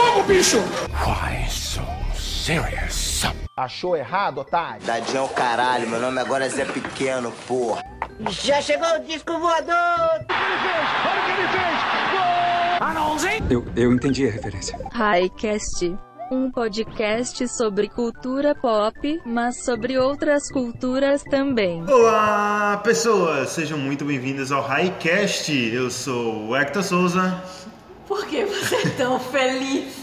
fogo, bicho! Why so serious? Achou errado, otário? Tadinho é o caralho, meu nome agora é Zé Pequeno, porra. Já chegou o disco voador! Eu, eu entendi a referência. Highcast. Um podcast sobre cultura pop, mas sobre outras culturas também. Olá, pessoas! Sejam muito bem-vindos ao Highcast. Eu sou o Hector Souza. Por que você é tão feliz?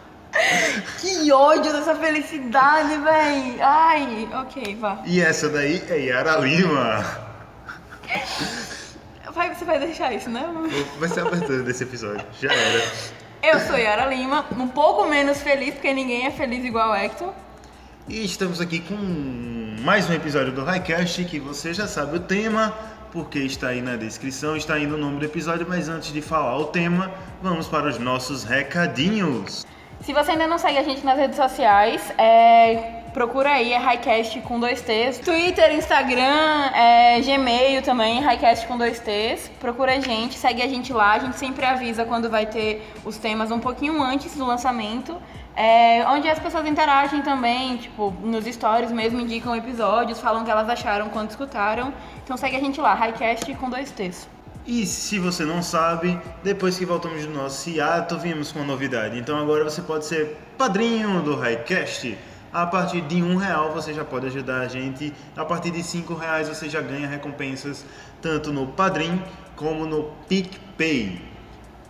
que ódio dessa felicidade, véi! Ai, ok, vá. E essa daí é Yara Lima. Vai, você vai deixar isso, né? Vai ser a abertura desse episódio. Já era. Eu sou Yara Lima, um pouco menos feliz, porque ninguém é feliz igual o Hector. E estamos aqui com mais um episódio do Highcast, que você já sabe o tema, porque está aí na descrição, está aí no nome do episódio, mas antes de falar o tema, vamos para os nossos recadinhos. Se você ainda não segue a gente nas redes sociais, é, procura aí, é Highcast com dois T's. Twitter, Instagram, é, Gmail também, Highcast com dois T's. Procura a gente, segue a gente lá. A gente sempre avisa quando vai ter os temas um pouquinho antes do lançamento. É, onde as pessoas interagem também, tipo, nos stories mesmo, indicam episódios, falam o que elas acharam quando escutaram. Então segue a gente lá, Highcast com dois T's. E se você não sabe, depois que voltamos do nosso hiato, viemos com uma novidade. Então agora você pode ser padrinho do Highcast. A partir de um real você já pode ajudar a gente. A partir de cinco reais você já ganha recompensas tanto no Padrim como no PicPay.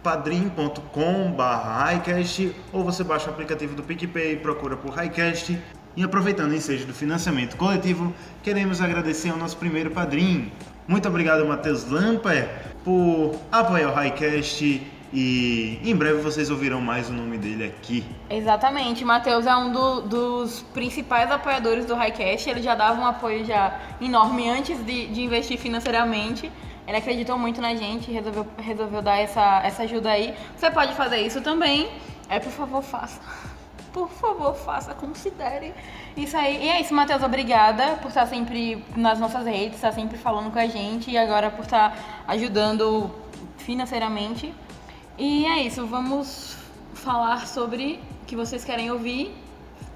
padrim.com.br ou você baixa o aplicativo do PicPay, procura por Highcast. E aproveitando o ensejo do financiamento coletivo, queremos agradecer ao nosso primeiro padrinho. Muito obrigado, Matheus Lamper, por apoiar o Highcast e em breve vocês ouvirão mais o nome dele aqui. Exatamente, Matheus é um do- dos principais apoiadores do Highcast. Ele já dava um apoio já enorme antes de, de investir financeiramente. Ele acreditou muito na gente e resolveu, resolveu dar essa, essa ajuda aí. Você pode fazer isso também. É, por favor, faça. Por favor, faça, considere isso aí. E é isso, Matheus, obrigada por estar sempre nas nossas redes, estar sempre falando com a gente e agora por estar ajudando financeiramente. E é isso, vamos falar sobre o que vocês querem ouvir,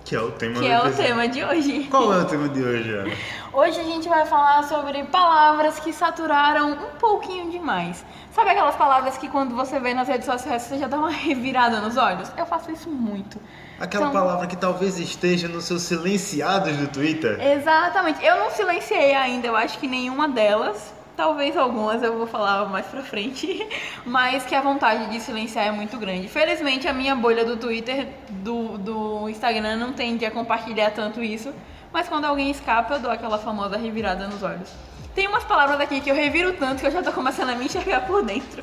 Que é o tema que é o tema de hoje. Qual é o tema de hoje, Ana? Hoje a gente vai falar sobre palavras que saturaram um pouquinho demais. Sabe aquelas palavras que quando você vê nas redes sociais você já dá uma revirada nos olhos? Eu faço isso muito. Aquela Então- palavra que talvez esteja nos seus silenciados do Twitter. Exatamente. Eu não silenciei ainda, eu acho que nenhuma delas. Talvez algumas eu vou falar mais pra frente. Mas que a vontade de silenciar é muito grande. Felizmente a minha bolha do Twitter, do, do Instagram, não tende a compartilhar tanto isso. Mas quando alguém escapa, eu dou aquela famosa revirada nos olhos. Tem umas palavras aqui que eu reviro tanto que eu já tô começando a me enxergar por dentro.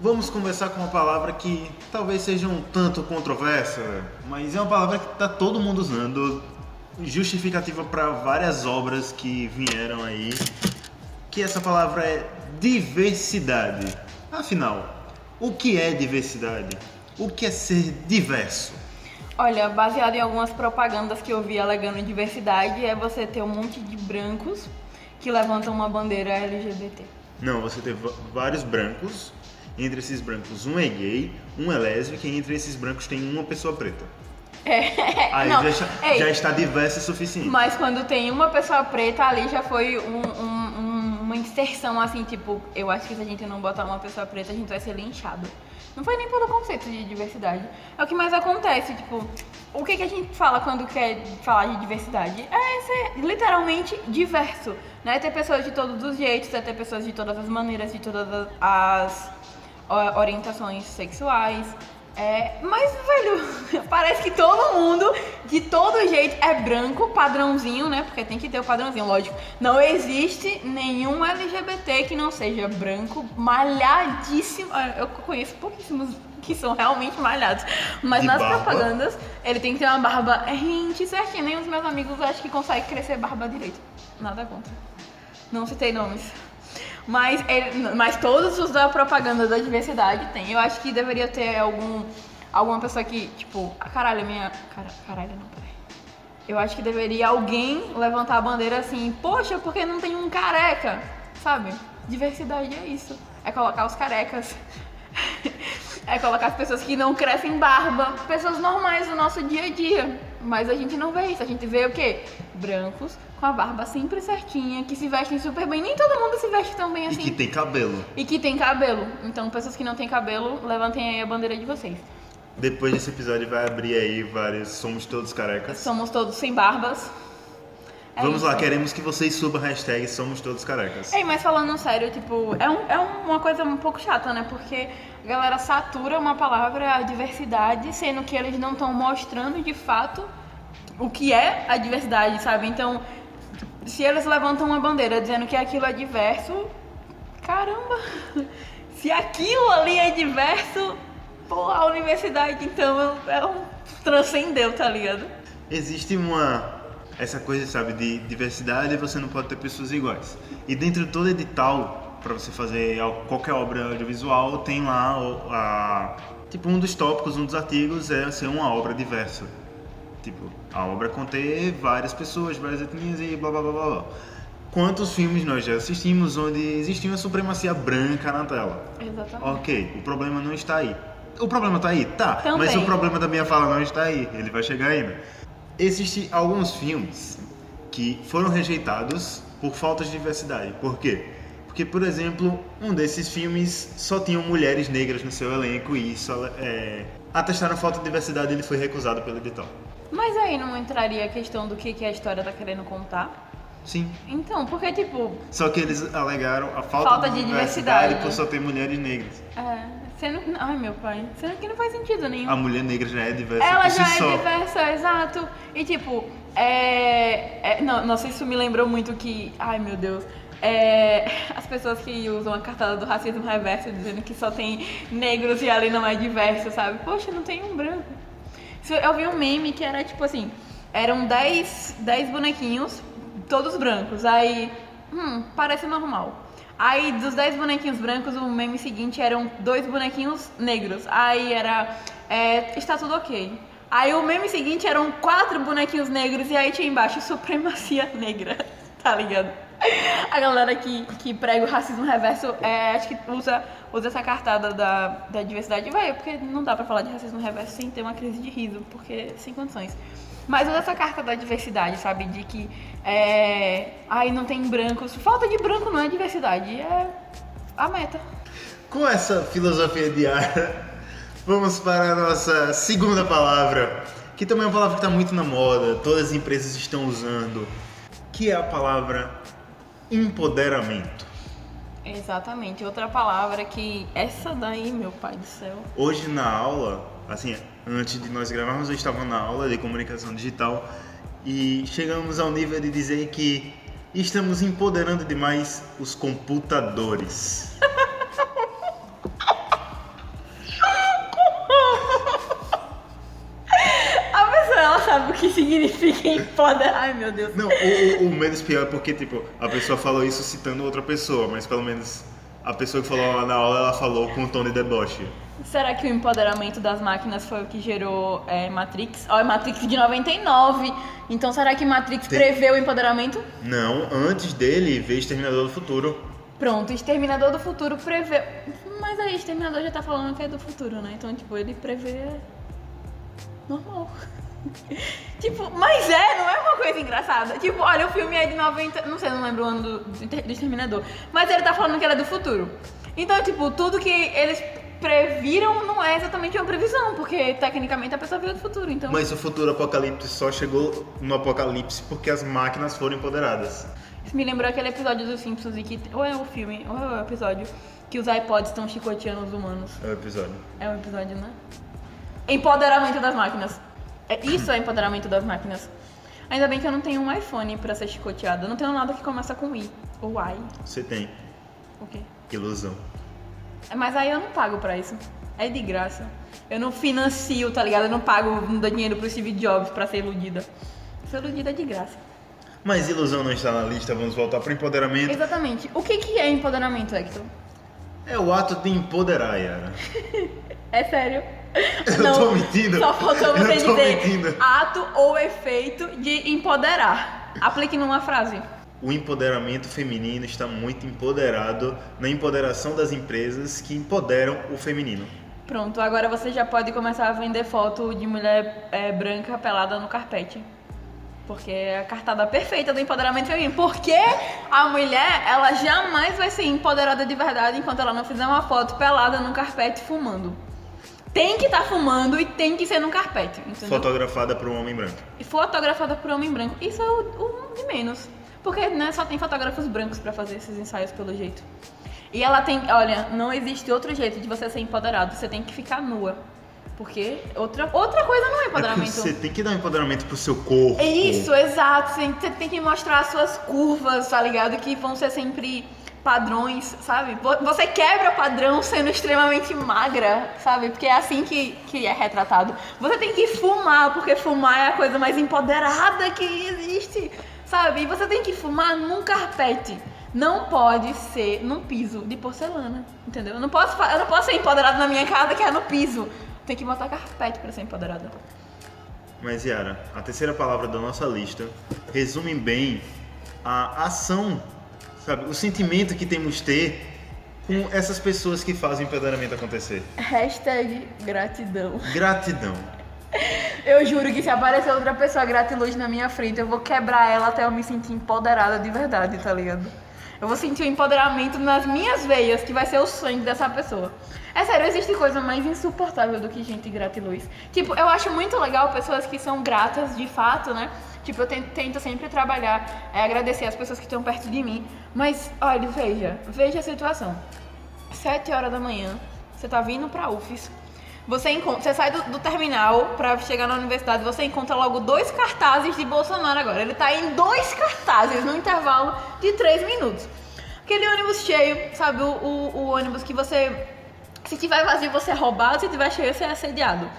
Vamos conversar com uma palavra que talvez seja um tanto controversa, mas é uma palavra que está todo mundo usando, justificativa para várias obras que vieram aí, que essa palavra é diversidade. Afinal, o que é diversidade? O que é ser diverso? Olha, baseado em algumas propagandas que eu vi alegando diversidade, é você ter um monte de brancos que levantam uma bandeira LGBT. Não, você tem va- vários brancos, entre esses brancos um é gay, um é lésbica e entre esses brancos tem uma pessoa preta. É, Aí não, já, está, já está diverso o suficiente. Mas quando tem uma pessoa preta ali já foi um- um- uma inserção assim, tipo, eu acho que se a gente não botar uma pessoa preta, a gente vai ser linchado. Não foi nem pelo conceito de diversidade. É o que mais acontece, tipo, o que, que a gente fala quando quer falar de diversidade? É ser literalmente diverso, né? Ter pessoas de todos os jeitos, é ter pessoas de todas as maneiras, de todas as, orientações sexuais. É, mas, velho, parece que todo mundo, de todo jeito, é branco, padrãozinho, né? Porque tem que ter o padrãozinho, lógico. Não existe nenhum LGBT que não seja branco, malhadíssimo. Ah, Eu conheço pouquíssimos que são realmente malhados. Mas De nas barba? propagandas, ele tem que ter uma barba rente certinha. Nem os meus amigos acho que conseguem crescer barba direito. Nada contra. Não citei nomes. Mas, ele- mas todos os da propaganda da diversidade tem. Eu acho que deveria ter algum, alguma pessoa que, tipo, ah, caralho, minha. Cara, caralho, não, peraí. Eu acho que deveria alguém levantar a bandeira assim, poxa, porque não tem um careca? Sabe? Diversidade é isso. É colocar os carecas É colocar as pessoas que não crescem barba, pessoas normais do nosso dia a dia. Mas a gente não vê isso, a gente vê o quê? Brancos, com a barba sempre certinha, que se vestem super bem. Nem todo mundo se veste tão bem E assim. que tem cabelo. E que tem cabelo. Então, pessoas que não têm cabelo, levantem aí a bandeira de vocês. Depois desse episódio vai abrir aí vários Somos Todos Carecas. Somos todos sem barbas. É Vamos lá, isso. queremos que vocês subam a hashtag Somos Todos Carecas. Ei, mas falando sério, tipo, é, um- é uma coisa um pouco chata, né? Porque a galera satura uma palavra, a diversidade, sendo que eles não estão mostrando de fato o que é a diversidade, sabe? Então, se eles levantam uma bandeira dizendo que aquilo é diverso, caramba! Se aquilo ali é diverso, pô, a universidade então é um transcendeu, tá ligado? Existe uma essa coisa, sabe, de diversidade você não pode ter pessoas iguais. E dentro de todo edital para você fazer al- qualquer obra audiovisual tem lá a tipo um dos tópicos, um dos artigos é ser uma obra diversa. Tipo, a obra conter várias pessoas, várias etnias e blá blá blá blá. blá. Quantos filmes nós já assistimos onde existia uma supremacia branca na tela? Exatamente. Ok, o problema não está aí. O problema está aí? Tá, Também. mas o problema da minha fala não está aí. Ele vai chegar ainda. Existem alguns filmes que foram rejeitados por falta de diversidade. Por quê? Porque, por exemplo, um desses filmes só tinham mulheres negras no seu elenco e isso é, atestaram falta de diversidade e ele foi recusado pelo edital. Mas aí não entraria a questão do que, que a história tá querendo contar? Sim. Então, porque tipo, Só que eles alegaram a falta, Falta de de diversidade, diversidade. por só ter mulheres negras. é, sendo, ai meu pai, sendo que não faz sentido nenhum. A mulher negra já é diversa Ela por si já é só. diversa, exato. E tipo, é, é- não, nossa, isso me lembrou muito que, ai meu Deus, é, as pessoas que usam a cartada do racismo reverso dizendo que só tem negros e ali não é diverso, sabe? Poxa, não tem um branco. Eu vi um meme que era tipo assim, eram 10, 10 bonequinhos, todos brancos. Aí, hum, parece normal. Aí dos 10 bonequinhos brancos, o meme seguinte eram dois bonequinhos negros. Aí era, é, está tudo ok. Aí o meme seguinte eram quatro bonequinhos negros e aí tinha embaixo supremacia negra, tá ligado? A galera que, que prega o racismo reverso, é, acho que usa, usa essa cartada da, da diversidade. Vai, porque não dá pra falar de racismo reverso sem ter uma crise de riso, porque sem condições. Mas usa essa carta da diversidade, sabe? De que, é, ai, não tem brancos. Falta de branco não é diversidade, é a meta. Com essa filosofia de ar, vamos para a nossa segunda palavra, que também é uma palavra que está muito na moda, todas as empresas estão usando, que é a palavra empoderamento. Exatamente. Outra palavra que. Essa daí, meu pai do céu. Hoje na aula, assim, antes de nós gravarmos, eu estava na aula de comunicação digital e chegamos ao nível de dizer que estamos empoderando demais os computadores. A pessoa, ela sabe o que significa empoderar. Ai, meu Deus. Não, o, o, o menos pior é porque, tipo, a pessoa falou isso citando outra pessoa, mas pelo menos a pessoa que falou na aula, ela falou com um tom de deboche. Será que o empoderamento das máquinas foi o que gerou é, Matrix? Ó, é Matrix de 99. Então será que Matrix Tem- prevê o empoderamento? Não, antes dele veio Exterminador do Futuro. Pronto, Exterminador do Futuro prevê. Mas aí, Exterminador já tá falando que é do futuro, né? Então, tipo, ele prevê. Normal. tipo, mas é, não é uma coisa engraçada. Tipo, olha, o filme é de 90. Não sei, não lembro o ano do, do Exterminador. Mas ele tá falando que ele é do futuro. Então, tipo, tudo que eles previram não é exatamente uma previsão, porque tecnicamente a pessoa veio do futuro. Então. Mas o futuro apocalipse só chegou no apocalipse porque as máquinas foram empoderadas. Isso me lembrou aquele episódio dos Simpsons em que. Ou é o filme, ou é o episódio que os iPods estão chicoteando os humanos. É o episódio. É um episódio, né? Empoderamento das máquinas. É, isso é empoderamento das máquinas. Ainda bem que eu não tenho um iPhone pra ser chicoteado. Eu não tenho nada que começa com I ou I. Você tem O quê? ilusão. Mas aí eu não pago pra isso. É de graça. Eu não financio, tá ligado? Eu não pago, não dou dinheiro pro Steve Jobs pra ser iludida. Ser iludida é de graça. Mas ilusão não está na lista, vamos voltar para o empoderamento. Exatamente. O que, que é empoderamento, Hector? É o ato de empoderar, Yara. É sério? Eu tô mentindo. Só faltou você dizer mentindo. ato ou efeito de empoderar. Aplique numa frase. O empoderamento feminino está muito empoderado na empoderação das empresas que empoderam o feminino. Pronto, agora você já pode começar a vender foto de mulher é, branca pelada no carpete. Porque é a cartada perfeita do empoderamento feminino. Porque a mulher, ela jamais vai ser empoderada de verdade enquanto ela não fizer uma foto pelada no carpete fumando. Tem que estar fumando e tem que ser no carpete, entendeu? Fotografada por um homem branco. E fotografada por homem branco. Isso é o, o de menos. Porque né, só tem fotógrafos brancos pra fazer esses ensaios pelo jeito. E ela tem, olha, não existe outro jeito de você ser empoderado. Você tem que ficar nua. Porque outra, outra coisa não é É empoderamento. você tem que dar um empoderamento pro seu corpo. É isso, exato. Você tem que mostrar as suas curvas, tá ligado? Que vão ser sempre padrões, sabe? Vo- Você quebra padrão sendo extremamente magra, sabe? Porque é assim que, que é retratado. Você tem que fumar, porque fumar é a coisa mais empoderada que existe, sabe? E você tem que fumar num carpete. Não pode ser num piso de porcelana, entendeu? Eu não posso, eu não posso ser empoderada na minha casa que é no piso. Tem que botar carpete pra ser empoderada. Mas, Yara, a terceira palavra da nossa lista resume bem a ação, sabe? O sentimento que temos ter com essas pessoas que fazem o empoderamento acontecer. Hashtag gratidão. Gratidão. Eu juro que se aparecer outra pessoa gratiluz na minha frente, eu vou quebrar ela até eu me sentir empoderada de verdade, tá ligado? Eu vou sentir o empoderamento nas minhas veias, que vai ser o sangue dessa pessoa. É sério, existe coisa mais insuportável do que gente gratiluz. Tipo, eu acho muito legal pessoas que são gratas de fato, né? Tipo, eu tento, tento sempre trabalhar, é, agradecer as pessoas que estão perto de mim. Mas, olha, veja, veja a situação. Sete horas da manhã, você tá vindo pra UFES, você, encontra, você sai do, do terminal pra chegar na universidade, você encontra logo dois cartazes de Bolsonaro agora. Ele tá em dois cartazes no intervalo de três minutos. Aquele ônibus cheio, sabe? O, o, o ônibus que você. Se tiver vazio, você é roubado, se tiver cheio, você é assediado.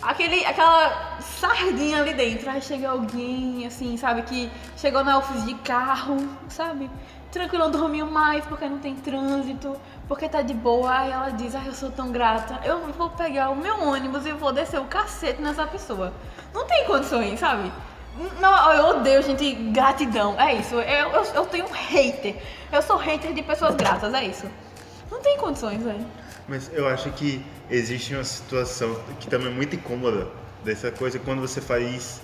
Aquele, aquela sardinha ali dentro. Aí chega alguém, assim, sabe? Que chegou na UFES de carro, sabe? Tranquilo, dormiu mais porque não tem trânsito, porque tá de boa. Aí ela diz: Ai, eu sou tão grata. Eu vou pegar o meu ônibus e vou descer o cacete nessa pessoa. Não tem condições, sabe? Não, eu odeio gente gratidão. É isso. Eu, eu, eu tenho um hater. Eu sou hater de pessoas gratas, é isso. Não tem condições, velho. Mas eu acho que existe uma situação que também é muito incômoda dessa coisa quando você faz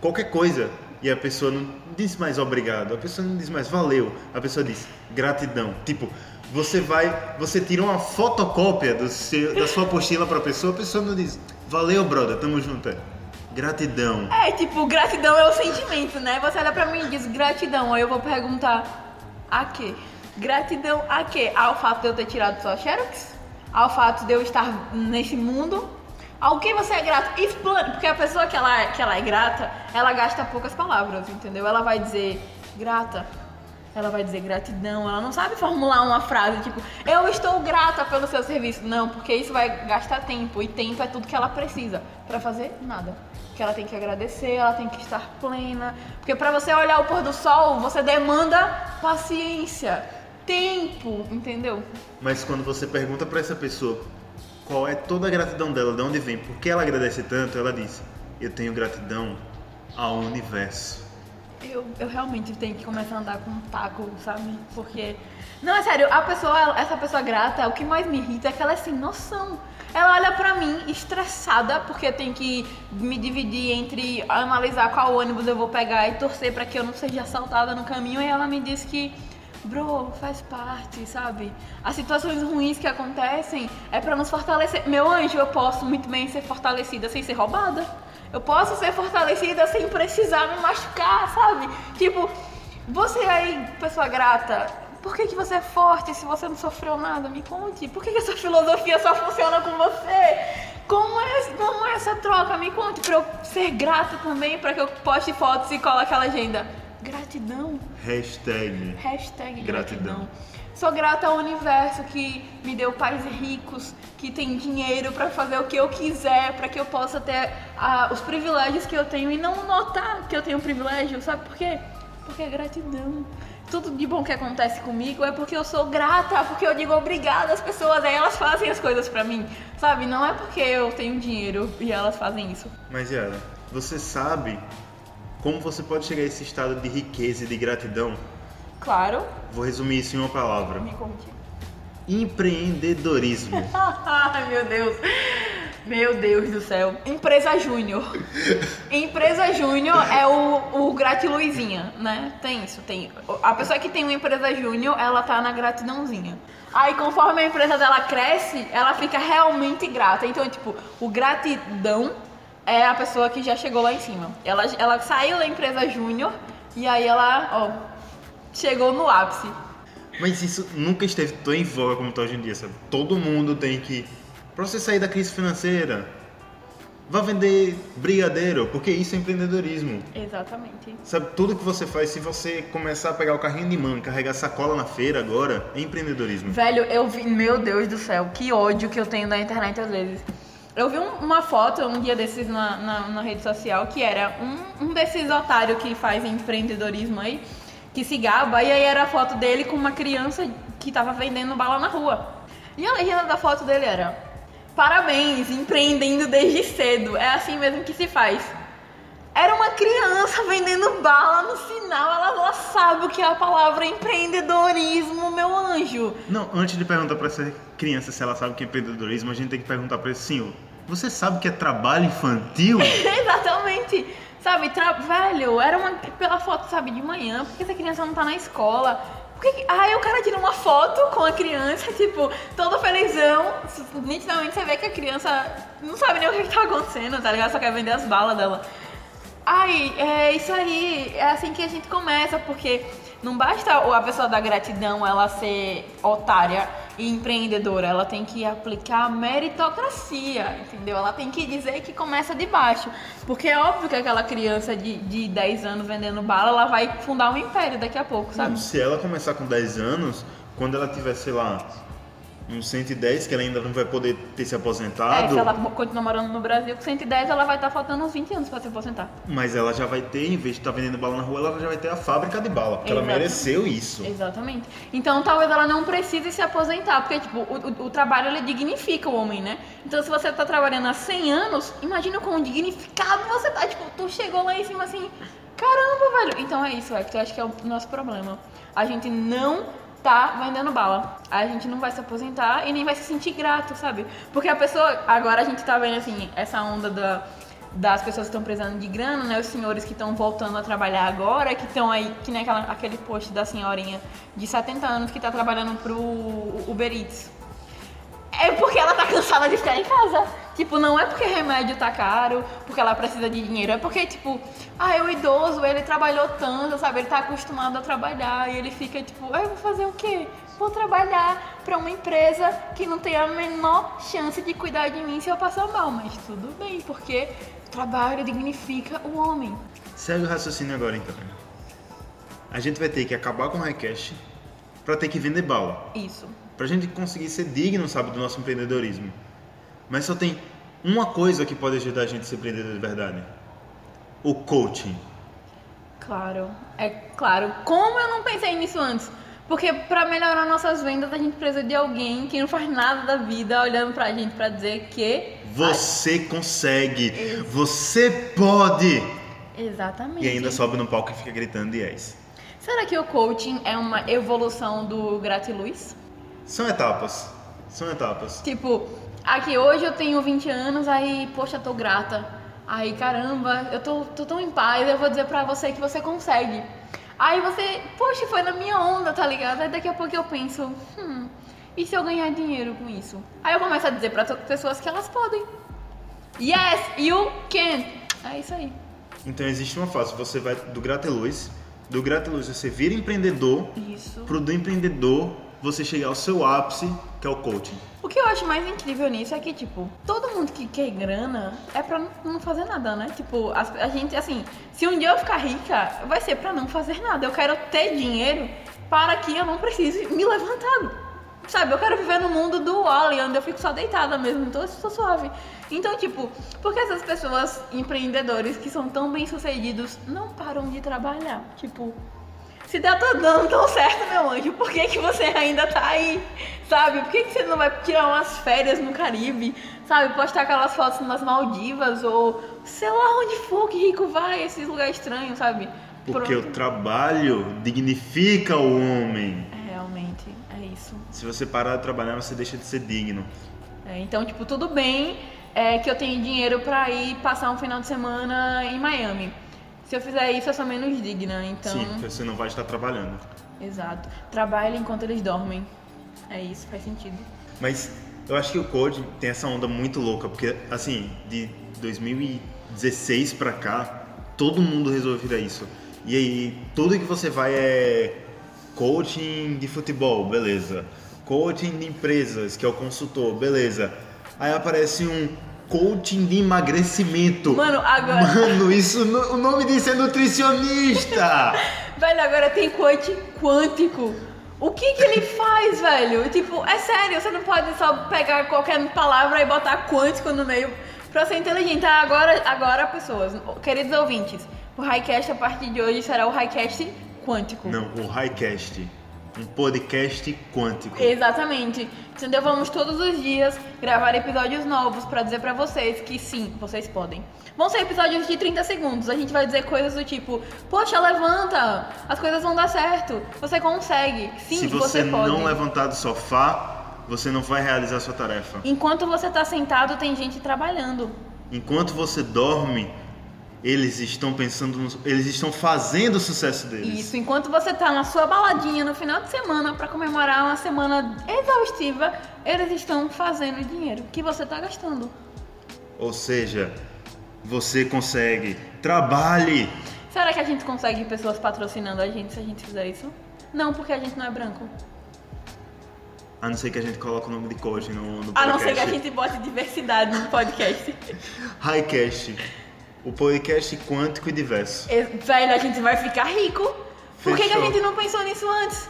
qualquer coisa e a pessoa não diz mais obrigado, a pessoa não diz mais valeu, a pessoa diz gratidão. Tipo, você vai, você tira uma fotocópia do seu, da sua apostila pra pessoa, a pessoa não diz valeu, brother, tamo junto. É. Gratidão. É, tipo, gratidão é o sentimento, né? Você olha pra mim e diz gratidão, aí eu vou perguntar a quê? Gratidão a quê? Ao fato de eu ter tirado sua xerox? Ao fato de eu estar nesse mundo? Ao que você é grato? Explane, porque a pessoa que ela, que ela é grata, ela gasta poucas palavras, entendeu? Ela vai dizer grata, ela vai dizer gratidão, ela não sabe formular uma frase tipo, eu estou grata pelo seu serviço. Não, porque isso vai gastar tempo, e tempo é tudo que ela precisa pra fazer nada. Que ela tem que agradecer, ela tem que estar plena. Porque pra você olhar o pôr do sol, você demanda paciência, tempo, entendeu? Mas quando você pergunta pra essa pessoa qual é toda a gratidão dela, de onde vem, por que ela agradece tanto, ela diz: Eu tenho gratidão ao universo. Eu, eu realmente tenho que começar a andar com um taco, sabe? Porque. Não, é sério, a pessoa, essa pessoa grata, o que mais me irrita é que ela é sem noção. Ela olha pra mim estressada porque tem que me dividir entre analisar qual ônibus eu vou pegar e torcer pra que eu não seja assaltada no caminho. E ela me diz que, bro, faz parte, sabe? As situações ruins que acontecem é pra nos fortalecer. Meu anjo, eu posso muito bem ser fortalecida sem ser roubada. Eu posso ser fortalecida sem precisar me machucar, sabe? Tipo, você aí, pessoa grata, por que, que você é forte se você não sofreu nada? Me conte. Por que, que essa filosofia só funciona com você? Como é, como é essa troca? Me conte pra eu ser grata também, pra que eu poste fotos e coloque aquela legenda. Gratidão. Hashtag. Hashtag Gratidão. gratidão. Sou grata ao universo que me deu pais ricos, que tem dinheiro pra fazer o que eu quiser, pra que eu possa ter ah, os privilégios que eu tenho e não notar que eu tenho privilégio, sabe por quê? Porque é gratidão. Tudo de bom que acontece comigo é porque eu sou grata, porque eu digo obrigada às pessoas, aí elas fazem as coisas pra mim, sabe? Não é porque eu tenho dinheiro e elas fazem isso. Mas Yara, você sabe como você pode chegar a esse estado de riqueza e de gratidão? Claro, Vou resumir isso em uma palavra: me conte. Empreendedorismo. Ai, meu Deus. Meu Deus do céu. Empresa Júnior. Empresa Júnior é o, o gratiluzinha, né? Tem isso, tem. A pessoa que tem uma empresa Júnior, ela tá na gratidãozinha. Aí, conforme a empresa dela cresce, ela fica realmente grata. Então, tipo, o gratidão é a pessoa que já chegou lá em cima. Ela, ela saiu da empresa Júnior e aí ela, ó, chegou no ápice. Mas isso nunca esteve tão em voga como está hoje em dia, sabe? Todo mundo tem que. Pra você sair da crise financeira, vá vender brigadeiro, porque isso é empreendedorismo. Exatamente. Sabe, tudo que você faz, se você começar a pegar o carrinho de mão, carregar sacola na feira agora, é empreendedorismo. Velho, eu vi, meu Deus do céu, que ódio que eu tenho na internet às vezes. Eu vi um- uma foto um dia desses na, na, na rede social que era um, um desses otários que faz empreendedorismo aí, que se gaba, e aí era a foto dele com uma criança que tava vendendo bala na rua. E a legenda da foto dele era: Parabéns, empreendendo desde cedo. É assim mesmo que se faz. Era uma criança vendendo bala no sinal. Ela, ela sabe o que é a palavra empreendedorismo, meu anjo. Não, antes de perguntar pra essa criança se ela sabe o que é empreendedorismo, a gente tem que perguntar pra esse senhor: Você sabe que é trabalho infantil? Exatamente. Sabe, tra... velho, era uma. Pela foto, sabe, de manhã, por que essa criança não tá na escola? Por que... que- Aí o cara tira uma foto com a criança, tipo, todo felizão. Nitidamente você vê que a criança não sabe nem o que tá acontecendo, tá ligado? Só quer vender as balas dela. Ai, é isso aí, é assim que a gente começa, porque não basta a pessoa da gratidão ela ser otária e empreendedora, ela tem que aplicar a meritocracia, entendeu? Ela tem que dizer que começa de baixo, porque é óbvio que aquela criança de, de 10 anos vendendo bala, ela vai fundar um império daqui a pouco, sabe? Não, se ela começar com 10 anos, quando ela tiver, sei lá, uns 110, que ela ainda não vai poder ter se É, aposentado, se ela continuar morando no Brasil com 110, ela vai estar faltando uns 20 anos pra se aposentar. mas ela já vai ter, em vez de estar vendendo bala na rua, ela já vai ter a fábrica de bala, porque ela Exato. mereceu isso. Exatamente. Então talvez ela não precise se aposentar, porque tipo, o, o- o trabalho ele dignifica o homem, né? Então se você tá trabalhando há 100 anos, imagina quão dignificado você tá. Tipo, tu chegou lá em cima assim, caramba, velho. Então é isso, Hector, acho que é o nosso problema. A gente não tá vendendo bala. A gente não vai se aposentar e nem vai se sentir grato, sabe? Porque a pessoa, agora a gente tá vendo assim, essa onda da das pessoas que estão precisando de grana, né? Os senhores que estão voltando a trabalhar agora, que estão aí, que nem aquela, aquele post da senhorinha de 70 anos que tá trabalhando pro Uber Eats. É porque ela tá cansada de ficar em casa. Tipo, não é porque remédio tá caro, porque ela precisa de dinheiro, é porque, tipo, ah, é o idoso, ele trabalhou tanto, sabe? Ele tá acostumado a trabalhar e ele fica, tipo, ah, eu vou fazer o quê? Vou trabalhar pra uma empresa que não tem a menor chance de cuidar de mim se eu passar mal. Mas tudo bem, porque trabalho dignifica o homem. Segue o raciocínio agora então. A gente vai ter que acabar com o recash pra ter que vender bala. Isso. Pra gente conseguir ser digno, sabe, do nosso empreendedorismo. Mas só tem uma coisa que pode ajudar a gente a ser empreendedor de verdade. O coaching. Claro, é claro. Como eu não pensei nisso antes? Porque pra melhorar nossas vendas, a gente precisa de alguém que não faz nada da vida olhando pra gente pra dizer que. Você consegue. Você pode. Exatamente. E ainda sobe no palco e fica gritando yes. Será que o coaching é uma evolução do gratiluz? São etapas. São etapas. Tipo, aqui hoje eu tenho 20 anos, aí, poxa, tô grata. Aí, caramba, eu tô, tô tão em paz, eu vou dizer pra você que você consegue. Aí você, poxa, foi na minha onda, tá ligado? Aí daqui a pouco eu penso, hum, e se eu ganhar dinheiro com isso? Aí eu começo a dizer pra to- pessoas que elas podem. Yes, you can. É isso aí. Então existe uma fase. Você vai do gratiluz. Do gratiluz você vira empreendedor. Isso. Pro do empreendedor você chegar ao seu ápice, que é o coaching. O que eu acho mais incrível nisso é que, tipo, todo mundo que quer grana é pra não- fazer nada, né? Tipo, as- a, gente, assim, se um dia eu ficar rica, vai ser pra não fazer nada. Eu quero ter dinheiro para que eu não precise me levantar. Sabe, eu quero viver no mundo do Wally, onde eu fico só deitada mesmo, então eu estou suave. Então, tipo, por que essas pessoas empreendedores que são tão bem sucedidos não param de trabalhar? Tipo, se tá dando tão certo, meu anjo, por que, que você ainda tá aí? Sabe? Por que, que você não vai tirar umas férias no Caribe? Sabe? Postar aquelas fotos nas Maldivas ou sei lá onde for que rico vai, esses lugares estranhos, sabe? Porque Pronto. o trabalho dignifica o homem. É, Realmente, é isso. isso. Se você parar de trabalhar, você deixa de ser digno. É, então, tipo, tudo bem é, que eu tenho dinheiro pra ir passar um final de semana em Miami. Se eu fizer isso, eu sou menos digna, então... Sim, porque você não vai estar trabalhando. Exato. Trabalhe enquanto eles dormem. É isso, faz sentido. Mas eu acho que o Code tem essa onda muito louca, porque assim, de 2016 pra cá, todo mundo resolveu virar isso. E aí, tudo que você vai é coaching de futebol, beleza. Coaching de empresas, que é o consultor, beleza. Aí aparece um coaching de emagrecimento. Mano, agora- Mano, isso, o nome disso é nutricionista! Velho, agora tem coach quântico. O que que ele faz, velho? Tipo, é sério, você não pode só pegar qualquer palavra e botar quântico no meio pra ser inteligente. Ah, Agora, agora, pessoas, queridos ouvintes, o Highcast a partir de hoje será o Highcast quântico. Não, o Highcast. Um podcast quântico. Exatamente. Entendeu? Vamos todos os dias gravar episódios novos pra dizer pra vocês que sim, vocês podem. Vão ser episódios de 30 segundos. A gente vai dizer coisas do tipo: Poxa, levanta, as coisas vão dar certo. Você consegue. Sim, Se você, pode. não levantar do sofá, você não vai realizar sua tarefa. Enquanto você tá sentado, tem gente trabalhando. Enquanto você dorme, eles estão pensando, no, eles estão fazendo o sucesso deles. Isso, enquanto você tá na sua baladinha no final de semana pra comemorar uma semana exaustiva, eles estão fazendo dinheiro que você tá gastando. Ou seja, você consegue. Trabalhe. Será que a gente consegue pessoas patrocinando a gente se a gente fizer isso? Não, porque a gente não é branco. A não ser que a gente coloque o nome de coach no, no A não ser que a podcast. gente bote diversidade no podcast. Highcast. O podcast quântico e diverso. E, Velho, a gente vai ficar rico. Por que, que a gente não pensou nisso antes?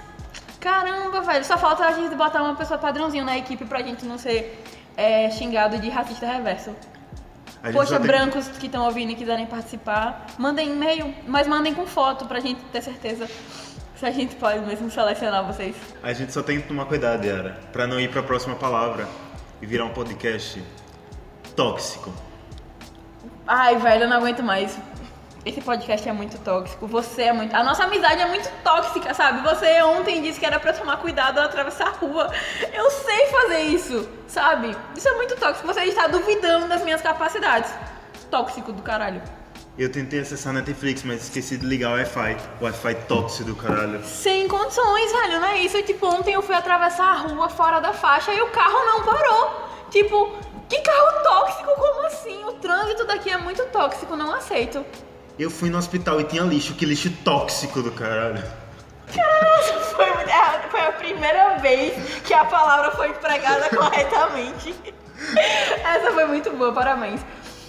Caramba, velho. Só falta a gente botar uma pessoa padrãozinho na equipe pra gente não ser é, xingado de racista reverso. Poxa, tem- brancos que estão ouvindo e quiserem participar, mandem e-mail, mas mandem com foto pra gente ter certeza se a gente pode mesmo selecionar vocês. A gente só tem que tomar cuidado, Yara, pra não ir pra próxima palavra e virar um podcast tóxico. Ai, velho, eu não aguento mais. Esse podcast é muito tóxico. Você é muito. A nossa amizade é muito tóxica, sabe? Você ontem disse que era pra tomar cuidado ao atravessar a rua. Eu sei fazer isso, sabe? Isso é muito tóxico. Você está duvidando das minhas capacidades. Tóxico do caralho. Eu tentei acessar a Netflix, mas esqueci de ligar o Wi-Fi. O Wi-Fi tóxico do caralho. Sem condições, velho, não é isso? Tipo, ontem eu fui atravessar a rua fora da faixa e o carro não parou. Tipo, que carro tóxico? Como assim? O trânsito daqui é muito tóxico, não aceito. Eu fui no hospital e tinha lixo, que lixo tóxico do caralho. Foi, muito- é, foi a primeira vez que a palavra foi empregada corretamente. Essa foi muito boa, parabéns.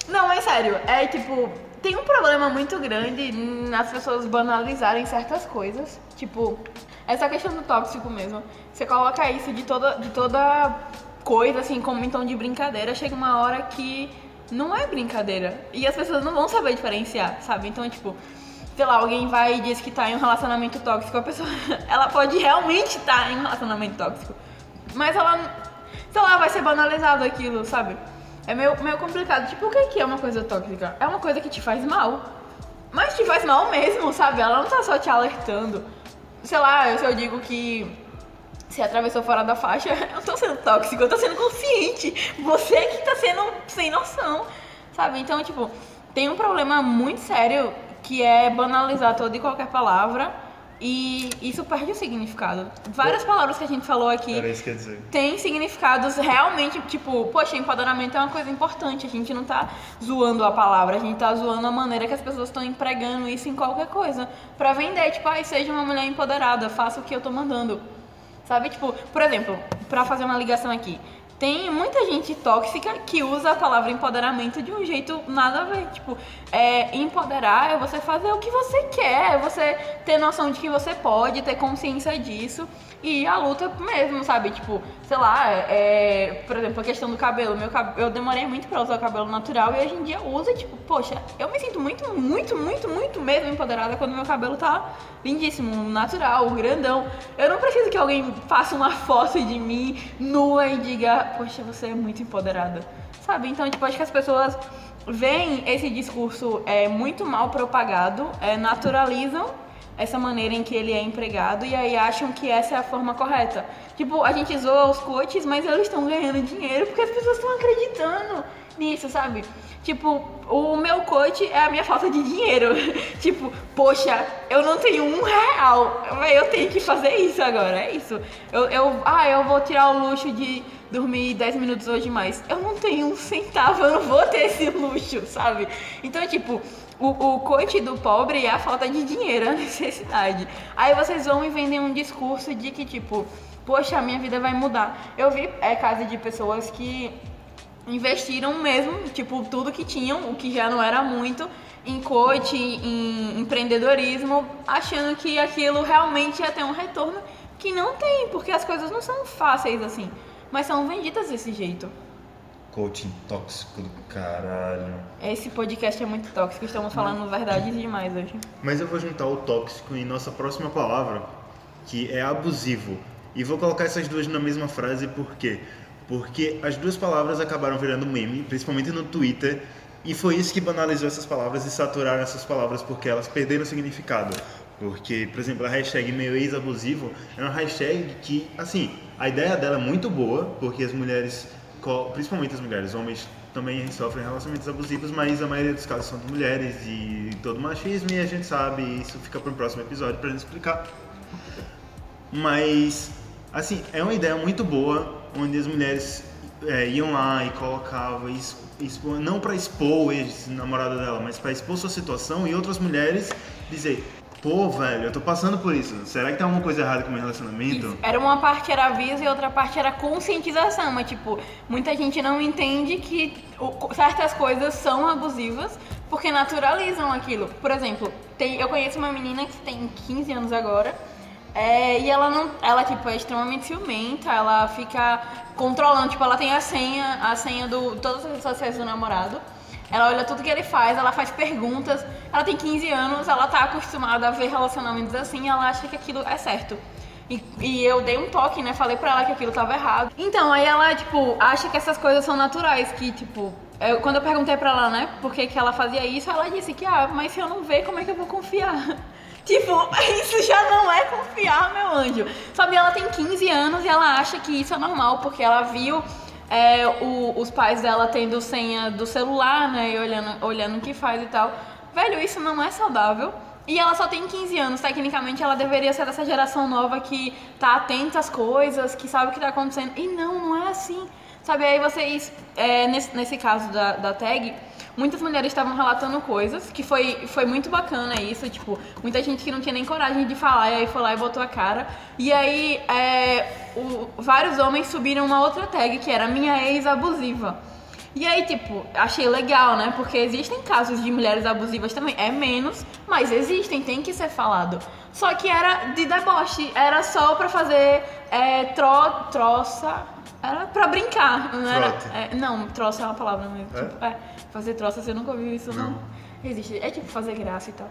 Não, mas sério, é tipo, tem um problema muito grande nas pessoas banalizarem certas coisas. Tipo, essa questão do tóxico mesmo. Você coloca isso de toda, de toda coisa, assim, como em tom de brincadeira, chega uma hora que não é brincadeira. E as pessoas não vão saber diferenciar, sabe? Então, tipo, sei lá, alguém vai e diz que tá em um relacionamento tóxico, a pessoa, ela pode realmente estar em um relacionamento tóxico. Mas ela, sei lá, vai ser banalizado aquilo, sabe? É meio, meio complicado. Tipo, o que é uma coisa tóxica? É uma coisa que te faz mal. Mas te faz mal mesmo, sabe? Ela não tá só te alertando. Sei lá, se eu digo que você atravessou fora da faixa, eu tô sendo tóxico, eu tô sendo consciente. Você que tá sendo sem noção, sabe? Então, tipo, tem um problema muito sério que é banalizar toda e qualquer palavra e isso perde o significado. Várias palavras que a gente falou aqui Era isso que dizer. tem significados realmente, tipo, poxa, empoderamento é uma coisa importante. A gente não tá zoando a palavra, a gente tá zoando a maneira que as pessoas estão empregando isso em qualquer coisa. Pra vender, tipo, ai, seja uma mulher empoderada, faça o que eu tô mandando. Sabe? Tipo, por exemplo, pra fazer uma ligação aqui. Tem muita gente tóxica que usa a palavra empoderamento de um jeito nada a ver. Tipo, é, empoderar é você fazer o que você quer, é você ter noção de que você pode, ter consciência disso. E a luta mesmo, sabe? Tipo, sei lá, é, por exemplo, a questão do cabelo. Meu cab- Eu demorei muito pra usar o cabelo natural e hoje em dia uso, tipo, poxa, eu me sinto muito, muito, muito, muito mesmo empoderada quando meu cabelo tá lindíssimo, natural, grandão. Eu não preciso que alguém faça uma foto de mim nua e diga, poxa, você é muito empoderada. Sabe? Então, tipo, acho que as pessoas veem esse discurso é, muito mal propagado, é, naturalizam essa maneira em que ele é empregado e aí acham que essa é a forma correta. Tipo, a gente zoa os coaches, mas eles estão ganhando dinheiro porque as pessoas estão acreditando nisso, sabe? Tipo, o meu coach é a minha falta de dinheiro. tipo, poxa, eu não tenho um real, eu tenho que fazer isso agora, é isso. Eu, eu, ah, eu vou tirar o luxo de dormir 10 minutos hoje mais. Eu não tenho um centavo, eu não vou ter esse luxo, sabe? Então, tipo, o, o coach do pobre é a falta de dinheiro, a necessidade. Aí vocês vão e vendem um discurso de que, tipo, poxa, minha vida vai mudar. Eu vi é, casos de pessoas que investiram mesmo, tipo, tudo que tinham, o que já não era muito, em coach, em empreendedorismo, achando que aquilo realmente ia ter um retorno que não tem, porque as coisas não são fáceis assim, mas são vendidas desse jeito. Coaching tóxico do caralho. Esse podcast é muito tóxico, estamos falando verdades demais hoje. Mas eu vou juntar o tóxico em nossa próxima palavra, que é abusivo. E vou colocar essas duas na mesma frase por quê? Porque as duas palavras acabaram virando meme, principalmente no Twitter, e foi isso que banalizou essas palavras e saturaram essas palavras porque elas perderam significado. Porque, por exemplo, a hashtag meu ex-abusivo é uma hashtag que, assim, a ideia dela é muito boa, porque as mulheres, principalmente as mulheres, homens também sofrem relacionamentos abusivos, mas a maioria dos casos são de mulheres e todo machismo, e a gente sabe, isso fica para um próximo episódio para gente explicar. Mas, assim, é uma ideia muito boa, onde as mulheres é, iam lá e colocavam, expor, não para expor o ex-namorado dela, mas para expor sua situação e outras mulheres dizer Pô, velho, eu tô passando por isso. Será que tem alguma coisa errada com o meu relacionamento? Isso. Era uma parte era aviso e outra parte era conscientização, mas tipo, muita gente não entende que certas coisas são abusivas porque naturalizam aquilo. Por exemplo, tem, eu conheço uma menina que tem 15 anos agora. É, e ela não, ela tipo é extremamente ciumenta, ela fica controlando, tipo, ela tem a senha, a senha do todas as redes sociais do namorado. Ela olha tudo que ele faz, ela faz perguntas. Ela tem 15 anos, ela tá acostumada a ver relacionamentos assim, ela acha que aquilo é certo. E, e, eu dei um toque, né? Falei pra ela que aquilo tava errado. Então, aí ela, tipo, acha que essas coisas são naturais, que, tipo, eu, quando eu perguntei pra ela, né, por que, que ela fazia isso, ela disse que, ah, mas se eu não ver, como é que eu vou confiar? Tipo, isso já não é confiar, meu anjo. Sabe, ela tem 15 anos e ela acha que isso é normal, porque ela viu é, o, os pais dela tendo senha do celular, né? E olhando, olhando o que faz e tal. Velho, isso não é saudável. E ela só tem 15 anos, tecnicamente ela deveria ser dessa geração nova que tá atenta às coisas, que sabe o que tá acontecendo. E não, não é assim. Sabe, aí vocês, é, nesse, nesse caso da, da tag, muitas mulheres estavam relatando coisas, que foi, foi muito bacana isso, tipo, muita gente que não tinha nem coragem de falar, e aí foi lá e botou a cara. E aí, é, o, vários homens subiram uma outra tag, que era minha ex abusiva. E aí, tipo, achei legal, né? Porque existem casos de mulheres abusivas também. É menos, mas existem, tem que ser falado. Só que era de deboche, era só pra fazer é, tro, troça. Era pra brincar, não era? É, não, troça é uma palavra mesmo. É? Tipo, é, fazer troça, você nunca ouviu isso, não? não? Existe. É tipo fazer graça e tal.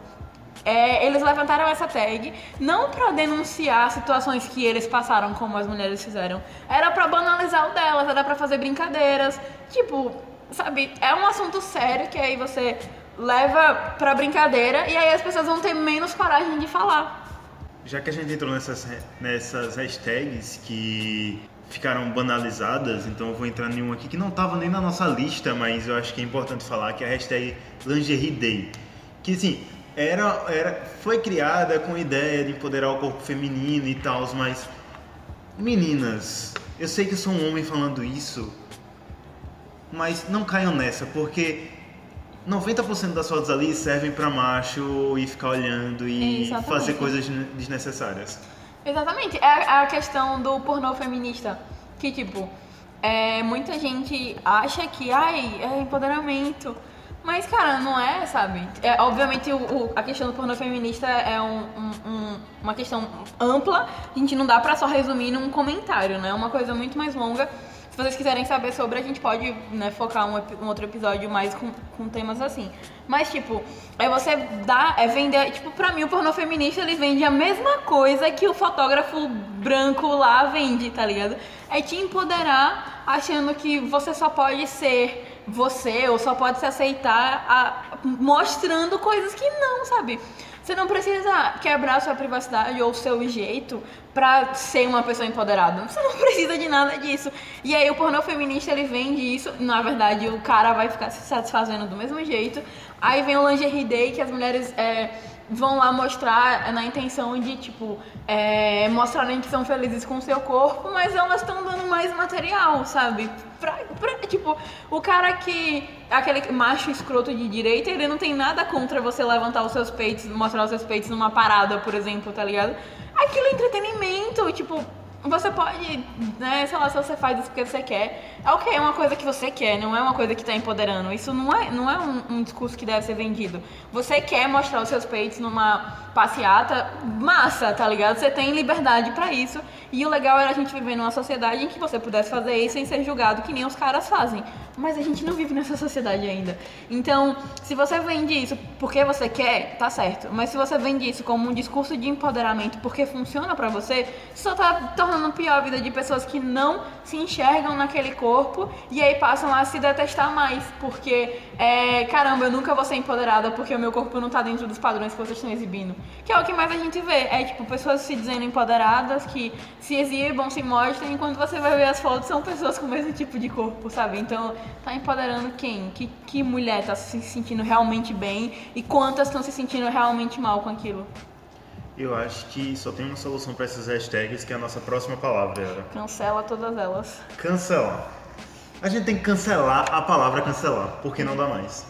É, eles levantaram essa tag não para denunciar situações que eles passaram como as mulheres fizeram, era para banalizar o delas, era para fazer brincadeiras, tipo, sabe, é um assunto sério que aí você leva pra brincadeira e aí as pessoas vão ter menos coragem de falar. Já que a gente entrou nessas, nessas hashtags que ficaram banalizadas, então eu vou entrar em uma aqui que não estava nem na nossa lista, mas eu acho que é importante falar, que é a hashtag Lingerie Day. Que assim, era, era, foi criada com a ideia de empoderar o corpo feminino e tal, mas meninas, eu sei que eu sou um homem falando isso, mas não caiam nessa, porque 90% das fotos ali servem para macho e ficar olhando e Exatamente. fazer coisas desnecessárias. Exatamente. É a questão do pornô feminista. Que, tipo, é, muita gente acha que, ai, é empoderamento. Mas, cara, não é, sabe? É, obviamente, o, o, a questão do pornô feminista é um, um, um, uma questão ampla. A gente não dá pra só resumir num comentário, né? É uma coisa muito mais longa se vocês quiserem saber sobre, a gente pode né, focar um, outro episódio mais com, com temas assim. Mas, tipo, é você dar, é vender. Tipo, pra mim, o pornô feminista eles vendem a mesma coisa que o fotógrafo branco lá vende, tá ligado? É te empoderar achando que você só pode ser você ou só pode se aceitar a, mostrando coisas que não, sabe? Você não precisa quebrar sua privacidade ou seu jeito pra ser uma pessoa empoderada. Você não precisa de nada disso. E aí o pornô feminista ele vende isso, na verdade o cara vai ficar se satisfazendo do mesmo jeito. Aí vem o lingerie day que as mulheres é, vão lá mostrar na intenção de, tipo, é, mostrarem que são felizes com o seu corpo, mas elas estão dando mais material, sabe? Pra, pra- tipo, o cara que. aquele macho escroto de direita, ele não tem nada contra você levantar os seus peitos, mostrar os seus peitos numa parada, por exemplo, tá ligado? Aquilo é entretenimento, tipo. Você pode, né, sei lá, se você faz isso porque você quer. É ok, é uma coisa que você quer, não é uma coisa que tá empoderando. Isso não é, não é um, um discurso que deve ser vendido. Você quer mostrar os seus peitos numa passeata, massa, tá ligado? Você tem liberdade pra isso. E o legal era a gente viver numa sociedade em que você pudesse fazer isso sem ser julgado, que nem os caras fazem. Mas a gente não vive nessa sociedade ainda. Então, se você vende isso porque você quer, tá certo. Mas se você vende isso como um discurso de empoderamento porque funciona você, você só tá tornando pior a vida de pessoas que não se enxergam naquele corpo e aí passam a se detestar mais. Porque, é, caramba, eu nunca vou ser empoderada porque o meu corpo não tá dentro dos padrões que vocês estão exibindo. Que é o que mais a gente vê. É tipo, pessoas se dizendo empoderadas, que se exibam, se mostrem, enquanto você vai ver as fotos, são pessoas com o mesmo tipo de corpo, sabe? Então, tá empoderando quem? Que, que mulher tá se sentindo realmente bem e quantas estão se sentindo realmente mal com aquilo? Eu acho que só tem uma solução para essas hashtags, que é a nossa próxima palavra, era Cancela todas elas. cancelar. A gente tem que cancelar a palavra cancelar, porque não dá mais.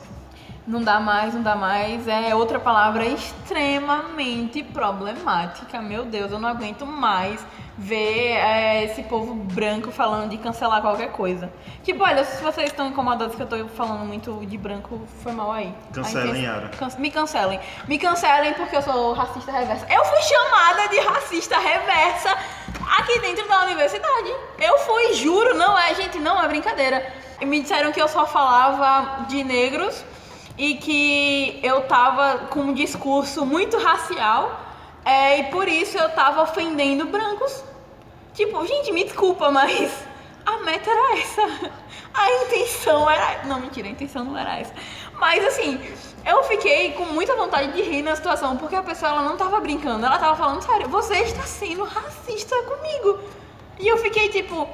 Não dá mais, não dá mais. É outra palavra extremamente problemática. Meu Deus, eu não aguento mais ver é, esse povo branco falando de cancelar qualquer coisa. Tipo, olha, se vocês estão incomodados que eu tô falando muito de branco, foi mal aí. Cancelem, Yara. can- me cancelem. Me cancelem porque eu sou racista reversa. Eu fui chamada de racista reversa aqui dentro da universidade. Eu fui, juro, não é, gente, não é brincadeira. E me disseram que eu só falava de negros e que eu tava com um discurso muito racial é, e por isso eu tava ofendendo brancos. Tipo, gente, me desculpa, mas a meta era essa. A intenção era. Não, mentira, a intenção não era essa. Mas assim, eu fiquei com muita vontade de rir na situação, porque a pessoa ela não tava brincando, ela tava falando sério, você está sendo racista comigo. E eu fiquei tipo,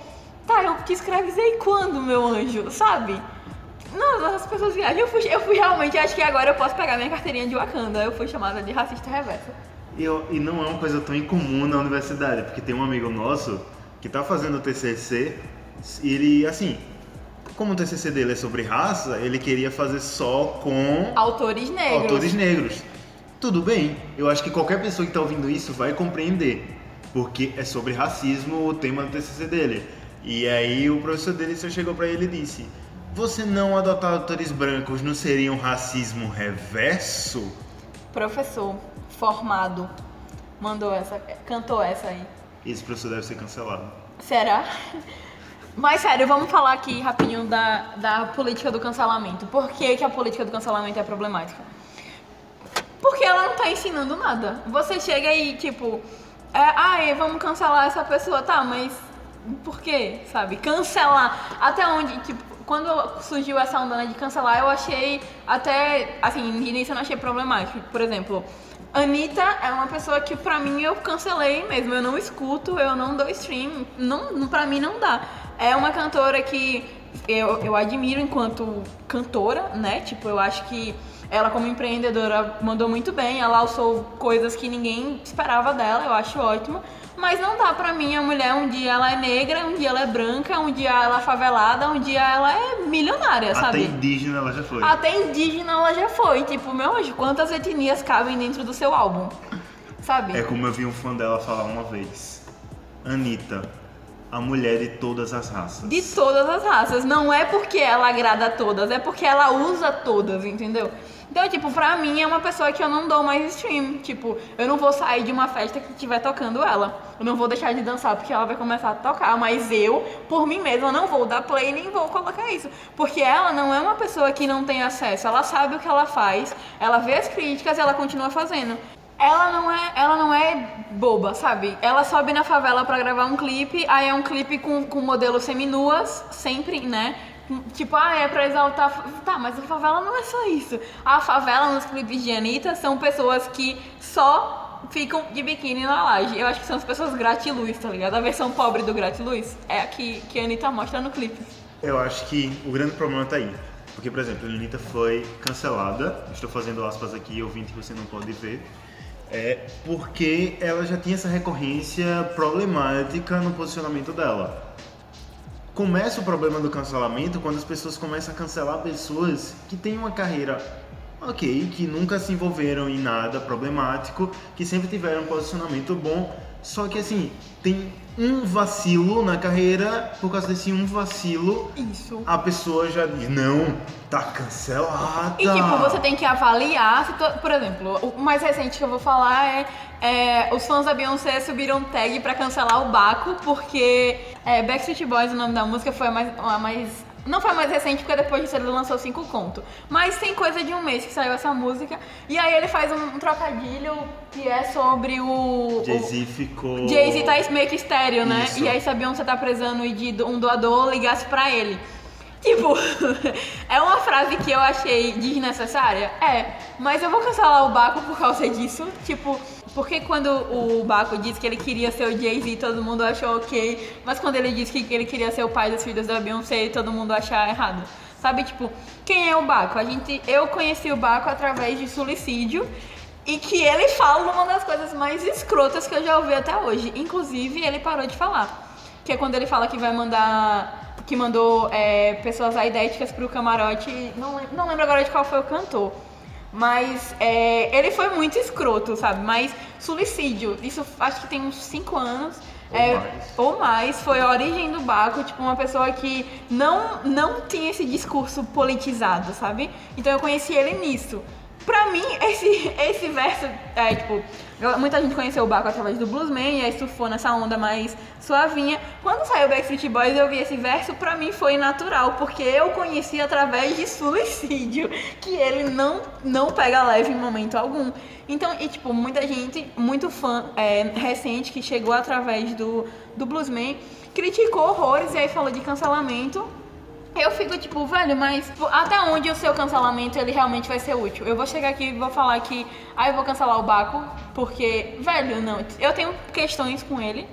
tá, eu te escravizei quando, meu anjo, sabe? Não, as pessoas viajam. Eu fui, eu fui realmente, acho que agora eu posso pegar minha carteirinha de Wakanda. Eu fui chamada de racista reversa. E, eu- e não é uma coisa tão incomum na universidade, porque tem um amigo nosso que tá fazendo o TCC e ele, assim, como o TCC dele é sobre raça, ele queria fazer só com Autores negros. autores negros. Tudo bem, eu acho que qualquer pessoa que tá ouvindo isso vai compreender, porque é sobre racismo o tema do TCC dele. E aí o professor dele só chegou pra ele e disse: Você não adotar autores brancos não seria um racismo reverso? Professor formado mandou essa, cantou essa aí. Esse professor deve ser cancelado. Será? Mas sério, vamos falar aqui rapidinho da, da política do cancelamento. Por que, que a política do cancelamento é problemática? Porque ela não tá ensinando nada. Você chega e, tipo, é, ai, vamos cancelar essa pessoa, tá, mas por quê? Sabe? Cancelar. Até onde, tipo, quando surgiu essa onda de cancelar, eu achei até, assim, no início eu não achei problemático. Por exemplo, Anitta é uma pessoa que pra mim eu cancelei mesmo. Eu não escuto, eu não dou stream. Não, pra mim não dá. É uma cantora que eu, eu admiro enquanto cantora, né? Tipo, eu acho que ela como empreendedora mandou muito bem. Ela alçou coisas que ninguém esperava dela, eu acho ótimo. Mas não dá pra mim a mulher, um dia ela é negra, um dia ela é branca, um dia ela é favelada, um dia ela é milionária, Até sabe? indígena ela já foi. Até indígena ela já foi. Tipo, meu anjo, quantas etnias cabem dentro do seu álbum? Sabe? É como eu vi um fã dela falar uma vez. Anitta, a mulher de todas as raças. De todas as raças. Não é porque ela agrada a todas, é porque ela usa todas, entendeu? Então, tipo, pra mim é uma pessoa que eu não dou mais stream. Tipo, eu não vou sair de uma festa que estiver tocando ela. Eu não vou deixar de dançar porque ela vai começar a tocar. Mas eu, por mim mesma, não vou dar play nem vou colocar isso. Porque ela não é uma pessoa que não tem acesso. Ela sabe o que ela faz, ela vê as críticas e ela continua fazendo. Ela não é, ela não é boba, sabe? Ela sobe na favela pra gravar um clipe, aí é um clipe com, com modelos seminuas, sempre, né? Tipo, ah, é pra exaltar. Tá, mas a favela não é só isso. A favela nos clipes de Anitta são pessoas que só ficam de biquíni na laje. Eu acho que são as pessoas gratiluz, tá ligado? A versão pobre do gratiluz é a que, que a Anitta mostra no clipe. Eu acho que o grande problema tá aí. Porque, por exemplo, a Anitta foi cancelada. Estou fazendo aspas aqui, ouvinte, que você não pode ver. É porque ela já tinha essa recorrência problemática no posicionamento dela. Começa o problema do cancelamento quando as pessoas começam a cancelar pessoas que têm uma carreira ok, que nunca se envolveram em nada problemático, que sempre tiveram um posicionamento bom, só que assim, tem um vacilo na carreira, por causa desse um vacilo, Isso. a pessoa já diz, não, tá cancelada. E tipo, você tem que avaliar, to- por exemplo, o mais recente que eu vou falar é, é, os fãs da Beyoncé subiram tag pra cancelar o Baco, porque é, Backstreet Boys, o nome da música, foi a mais, a mais não foi mais recente, porque depois disso ele lançou cinco contos. Mas tem coisa de um mês que saiu essa música. E aí ele faz um, um trocadilho que é sobre o. Jay-Z ficou. Jay-Z tá meio que estéreo, né? Isso. E aí a Beyoncé tá precisando de um doador, ligasse pra ele. Tipo, é uma frase que eu achei desnecessária? É, mas eu vou cancelar o Baco por causa disso. Tipo, porque quando o Baco disse que ele queria ser o Jay-Z, todo mundo achou ok. Mas quando ele disse que ele queria ser o pai dos filhos da Beyoncé, todo mundo achar errado. Sabe, tipo, quem é o Baco? A gente, eu conheci o Baco através de suicídio. E que ele fala uma das coisas mais escrotas que eu já ouvi até hoje. Inclusive, ele parou de falar. Que é quando ele fala que vai mandar. Que mandou é, pessoas aidéticas pro camarote. Não, não lembro agora de qual foi o cantor. Mas é, ele foi muito escroto, sabe? Mas suicídio, isso acho que tem uns 5 anos. Ou é, mais. ou mais, foi a origem do Baco, tipo, uma pessoa que não, não tinha esse discurso politizado, sabe? Então eu conheci ele nisso. Pra mim, esse, esse verso, é, tipo, muita gente conheceu o Baco através do Bluesman, e aí surfou nessa onda mais suavinha. Quando saiu Backstreet Boys, eu vi esse verso, pra mim foi natural, porque eu conheci através de suicídio, que ele não, não pega leve em momento algum. Então, e tipo, muita gente, muito fã é, recente, que chegou através do, do Bluesman, criticou horrores e aí falou de cancelamento. Eu fico tipo, velho, mas tipo, até onde o seu cancelamento ele realmente vai ser útil? Eu vou chegar aqui e vou falar que, ah, eu vou cancelar o Baco, porque, velho, não, eu tenho questões com ele.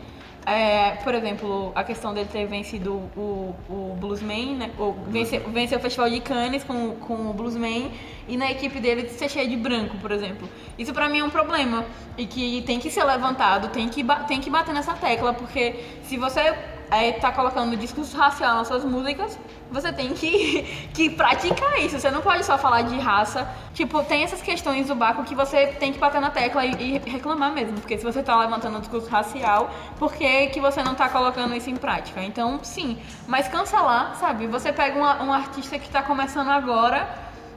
É, por exemplo, a questão dele ter vencido o, o Bluesman, né? O, venceu, venceu o Festival de Cannes com, com o Bluesman e na equipe dele ser cheio de branco, por exemplo. Isso pra mim é um problema e que tem que ser levantado, tem que, tem que bater nessa tecla, porque se você é, tá colocando discurso racial nas suas músicas, você tem que, que praticar isso. Você não pode só falar de raça. Tipo, tem essas questões do Baco que você tem que bater na tecla e, e reclamar mesmo. Porque se você tá levantando um discurso racial, por que, que você não tá colocando isso em prática? Então, sim. Mas cancelar, sabe? Você pega uma- um artista que tá começando agora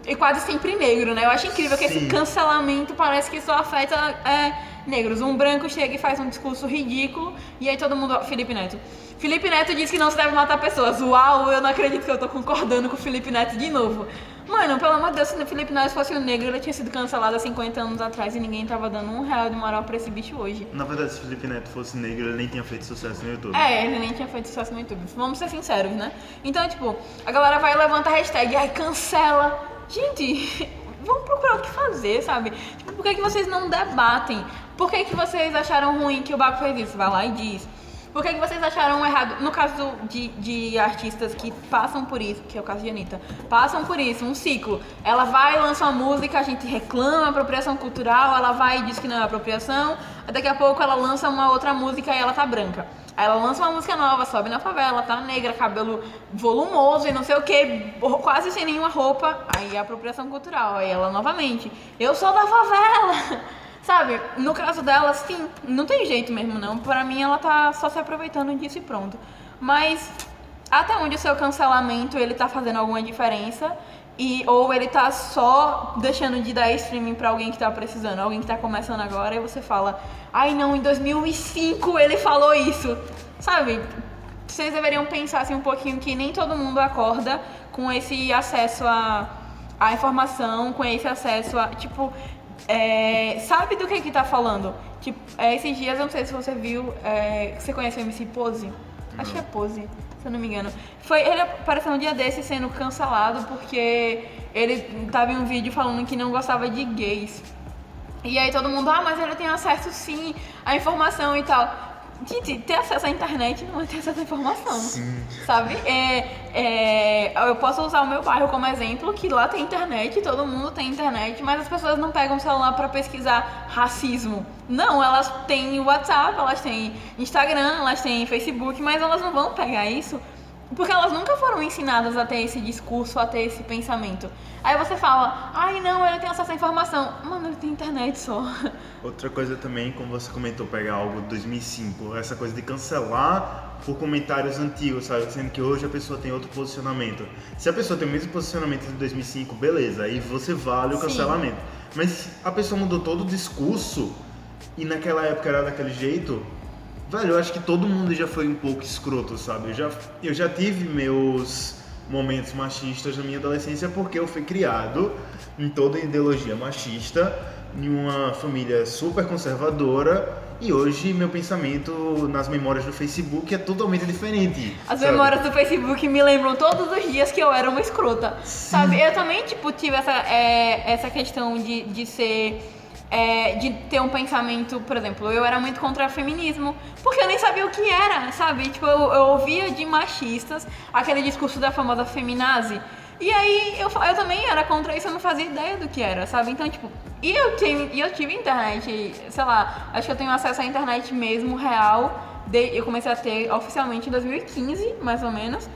e quase sempre negro, né? Eu acho incrível que esse Sim. cancelamento parece que só afeta é, negros. Um branco chega e faz um discurso ridículo e aí todo mundo. Felipe Neto. Felipe Neto diz que não se deve matar pessoas. Uau, eu não acredito que eu tô concordando com o Felipe Neto de novo. Mano, pelo amor de Deus, se o Felipe Neto fosse um negro, ele tinha sido cancelado há 50 anos atrás e ninguém tava dando um real de moral pra esse bicho hoje. Na verdade, se Felipe Neto fosse negro, ele nem tinha feito sucesso no YouTube. É, ele nem tinha feito sucesso no YouTube. Vamos ser sinceros, né? Então, tipo, a galera vai e levanta a hashtag, ai, cancela. Gente, vamos procurar o que fazer, sabe? Tipo, por que, que vocês não debatem? Por que, que vocês acharam ruim que o Baco fez isso? Vai lá e diz. Por que, que vocês acharam errado? No caso de, de artistas que passam por isso, que é o caso de Anitta, passam por isso, um ciclo. Ela vai, lança uma música, a gente reclama apropriação cultural, ela vai e diz que não é apropriação, daqui a pouco ela lança uma outra música e ela tá branca. Aí ela lança uma música nova, sobe na favela, tá negra, cabelo volumoso e não sei o que, quase sem nenhuma roupa. Aí é apropriação cultural. Aí ela novamente, eu sou da favela. Sabe, no caso dela, sim, não tem jeito mesmo não. Pra mim ela tá só se aproveitando disso e pronto. Mas até onde o seu cancelamento ele tá fazendo alguma diferença? E, ou ele tá só deixando de dar streaming pra alguém que tá precisando, alguém que tá começando agora, e você fala, ai não, em 2005 ele falou isso. Sabe? Vocês deveriam pensar assim um pouquinho que nem todo mundo acorda com esse acesso a, a informação, com esse acesso a. Tipo, é, sabe do que que tá falando? Tipo, é, esses dias, eu não sei se você viu, é, você conhece o MC Pose? Acho que é Pose. se eu não me engano. Foi, ele apareceu um dia desse sendo cancelado porque ele tava em um vídeo falando que não gostava de gays. E aí todo mundo, ah, mas ele tem acesso sim à informação e tal. Gente, ter acesso à internet não é ter acesso à informação. Sim. Sabe? É, é, eu posso usar o meu bairro como exemplo, que lá tem internet, todo mundo tem internet, mas as pessoas não pegam o celular pra pesquisar racismo. Não, elas têm WhatsApp, elas têm Instagram, elas têm Facebook, mas elas não vão pegar isso porque elas nunca foram ensinadas a ter esse discurso, a ter esse pensamento. Aí você fala, ai não, ele tem acesso à informação. Mano, ele tem internet só. Outra coisa também, como você comentou, pegar algo de 2005, essa coisa de cancelar por comentários antigos, sabe? Sendo que hoje a pessoa tem outro posicionamento. Se a pessoa tem o mesmo posicionamento de 2005, beleza, aí você vale o Sim. cancelamento. Mas a pessoa mudou todo o discurso e naquela época era daquele jeito, velho, eu acho que todo mundo já foi um pouco escroto, sabe? Eu já, eu já tive meus momentos machistas na minha adolescência porque eu fui criado em toda ideologia machista, em uma família super conservadora e hoje meu pensamento nas memórias do Facebook é totalmente diferente. As sabe? memórias do Facebook me lembram todos os dias que eu era uma escrota. Sabe? Eu também, tipo, tive essa, é, essa questão de, de ser. É, de ter um pensamento, por exemplo, eu era muito contra o feminismo, porque eu nem sabia o que era, sabe? Tipo, eu, eu ouvia de machistas aquele discurso da famosa feminazi. E aí eu, eu também era contra isso, eu não fazia ideia do que era, sabe? Então, tipo, e eu tive, e eu tive internet, sei lá, acho que eu tenho acesso à internet mesmo, real. de- eu comecei a ter oficialmente em 2015, mais ou menos.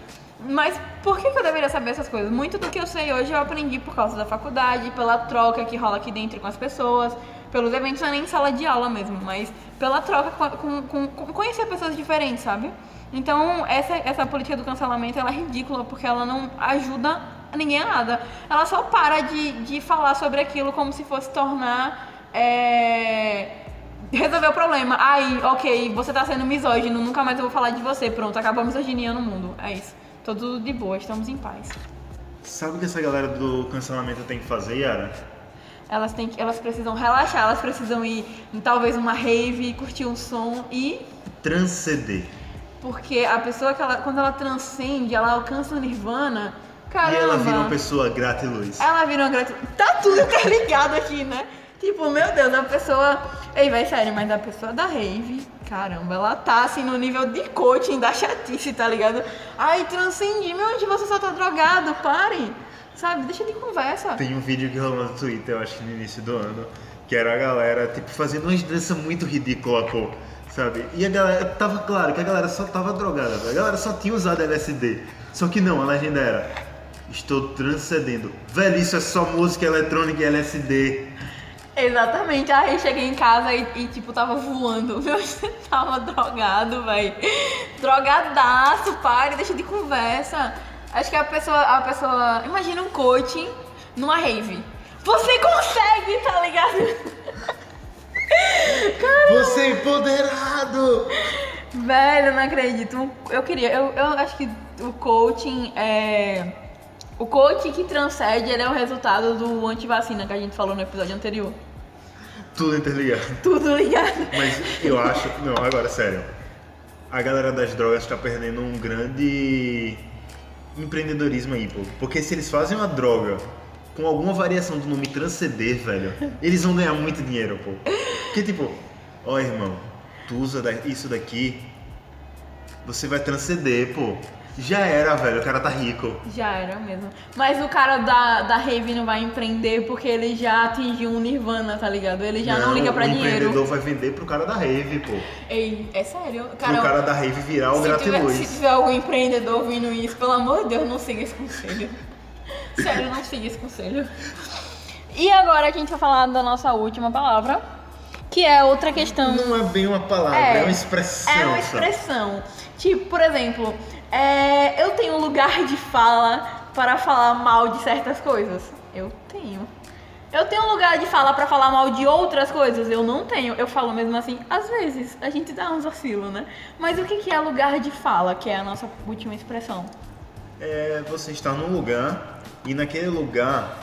Mas por que, que eu deveria saber essas coisas? Muito do que eu sei hoje eu aprendi por causa da faculdade, pela troca que rola aqui dentro com as pessoas, pelos eventos, não é nem em sala de aula mesmo, mas pela troca com, com- com conhecer pessoas diferentes, sabe? Então, essa, essa política do cancelamento ela é ridícula porque ela não ajuda ninguém a nada. Ela só para de, de falar sobre aquilo como se fosse tornar. é, resolver o problema. Aí, ok, você tá sendo misógino, nunca mais eu vou falar de você. Pronto, acabou a misoginia no mundo. É isso. Tudo de boa, estamos em paz. Sabe o que essa galera do cancelamento tem que fazer, Yara? Elas, têm que, elas precisam relaxar, elas precisam ir em talvez uma rave, curtir um som e. Transcender. Porque a pessoa que ela, quando ela transcende, ela alcança o nirvana. Caramba! E ela vira uma pessoa grata e luz. Ela vira uma gratidão. Tá tudo interligado aqui, né? Tipo, meu Deus, a pessoa. Ei, vai sério, mas a pessoa da rave, caramba, ela tá assim no nível de coaching da chatice, tá ligado? Ai, transcendi, meu, onde você só tá drogado, pare. Sabe, deixa de conversa. Tem um vídeo que rolou no Twitter, eu acho que no início do ano, que era a galera, tipo, fazendo uma dança muito ridícula, pô. Sabe? E a galera, tava claro que a galera só tava drogada, a galera só tinha usado LSD. Só que não, a legenda era: Estou transcendendo. Velho, isso é só música eletrônica e LSD. Exatamente. Aí cheguei em casa e, e, tipo, tava voando. Meu, você tava drogado, velho. Drogadaço, pare, deixa de conversa. Acho que a pessoa, a pessoa. Imagina um coaching numa rave. Você consegue, tá ligado? Você é empoderado! Velho, não acredito. Eu queria. Eu, eu acho que o coaching é. O coaching que transcende, ele é o resultado do antivacina que a gente falou no episódio anterior. Tudo interligado. Tudo ligado. Mas eu acho. Não, agora, sério. A galera das drogas tá perdendo um grande empreendedorismo aí, pô. Porque se eles fazem uma droga com alguma variação do nome transcender, velho, eles vão ganhar muito dinheiro, pô. Porque, tipo, ó, irmão, tu usa isso daqui, você vai transcender, pô. Já era, velho, o cara tá rico. Já era mesmo. Mas o cara da, da rave não vai empreender porque ele já atingiu um nirvana, tá ligado? Ele já não, liga pra o dinheiro. empreendedor vai vender pro cara da rave, pô. Ei, é sério? Pro cara da rave virar o gratiluz. se tiver algum empreendedor ouvindo isso, pelo amor de Deus, não siga esse conselho. Sério, não siga esse conselho. E agora a gente vai falar da nossa última palavra, que é outra questão. Não é bem uma palavra, é, uma expressão. É uma só. expressão. Tipo, por exemplo, é, eu tenho lugar de fala para falar mal de certas coisas. Eu tenho. Eu tenho lugar de fala para falar mal de outras coisas? Eu não tenho. Eu falo mesmo assim, às vezes. A gente dá uns vacilos, né? Mas o que que é lugar de fala, que é a nossa última expressão? É você estar num lugar e naquele lugar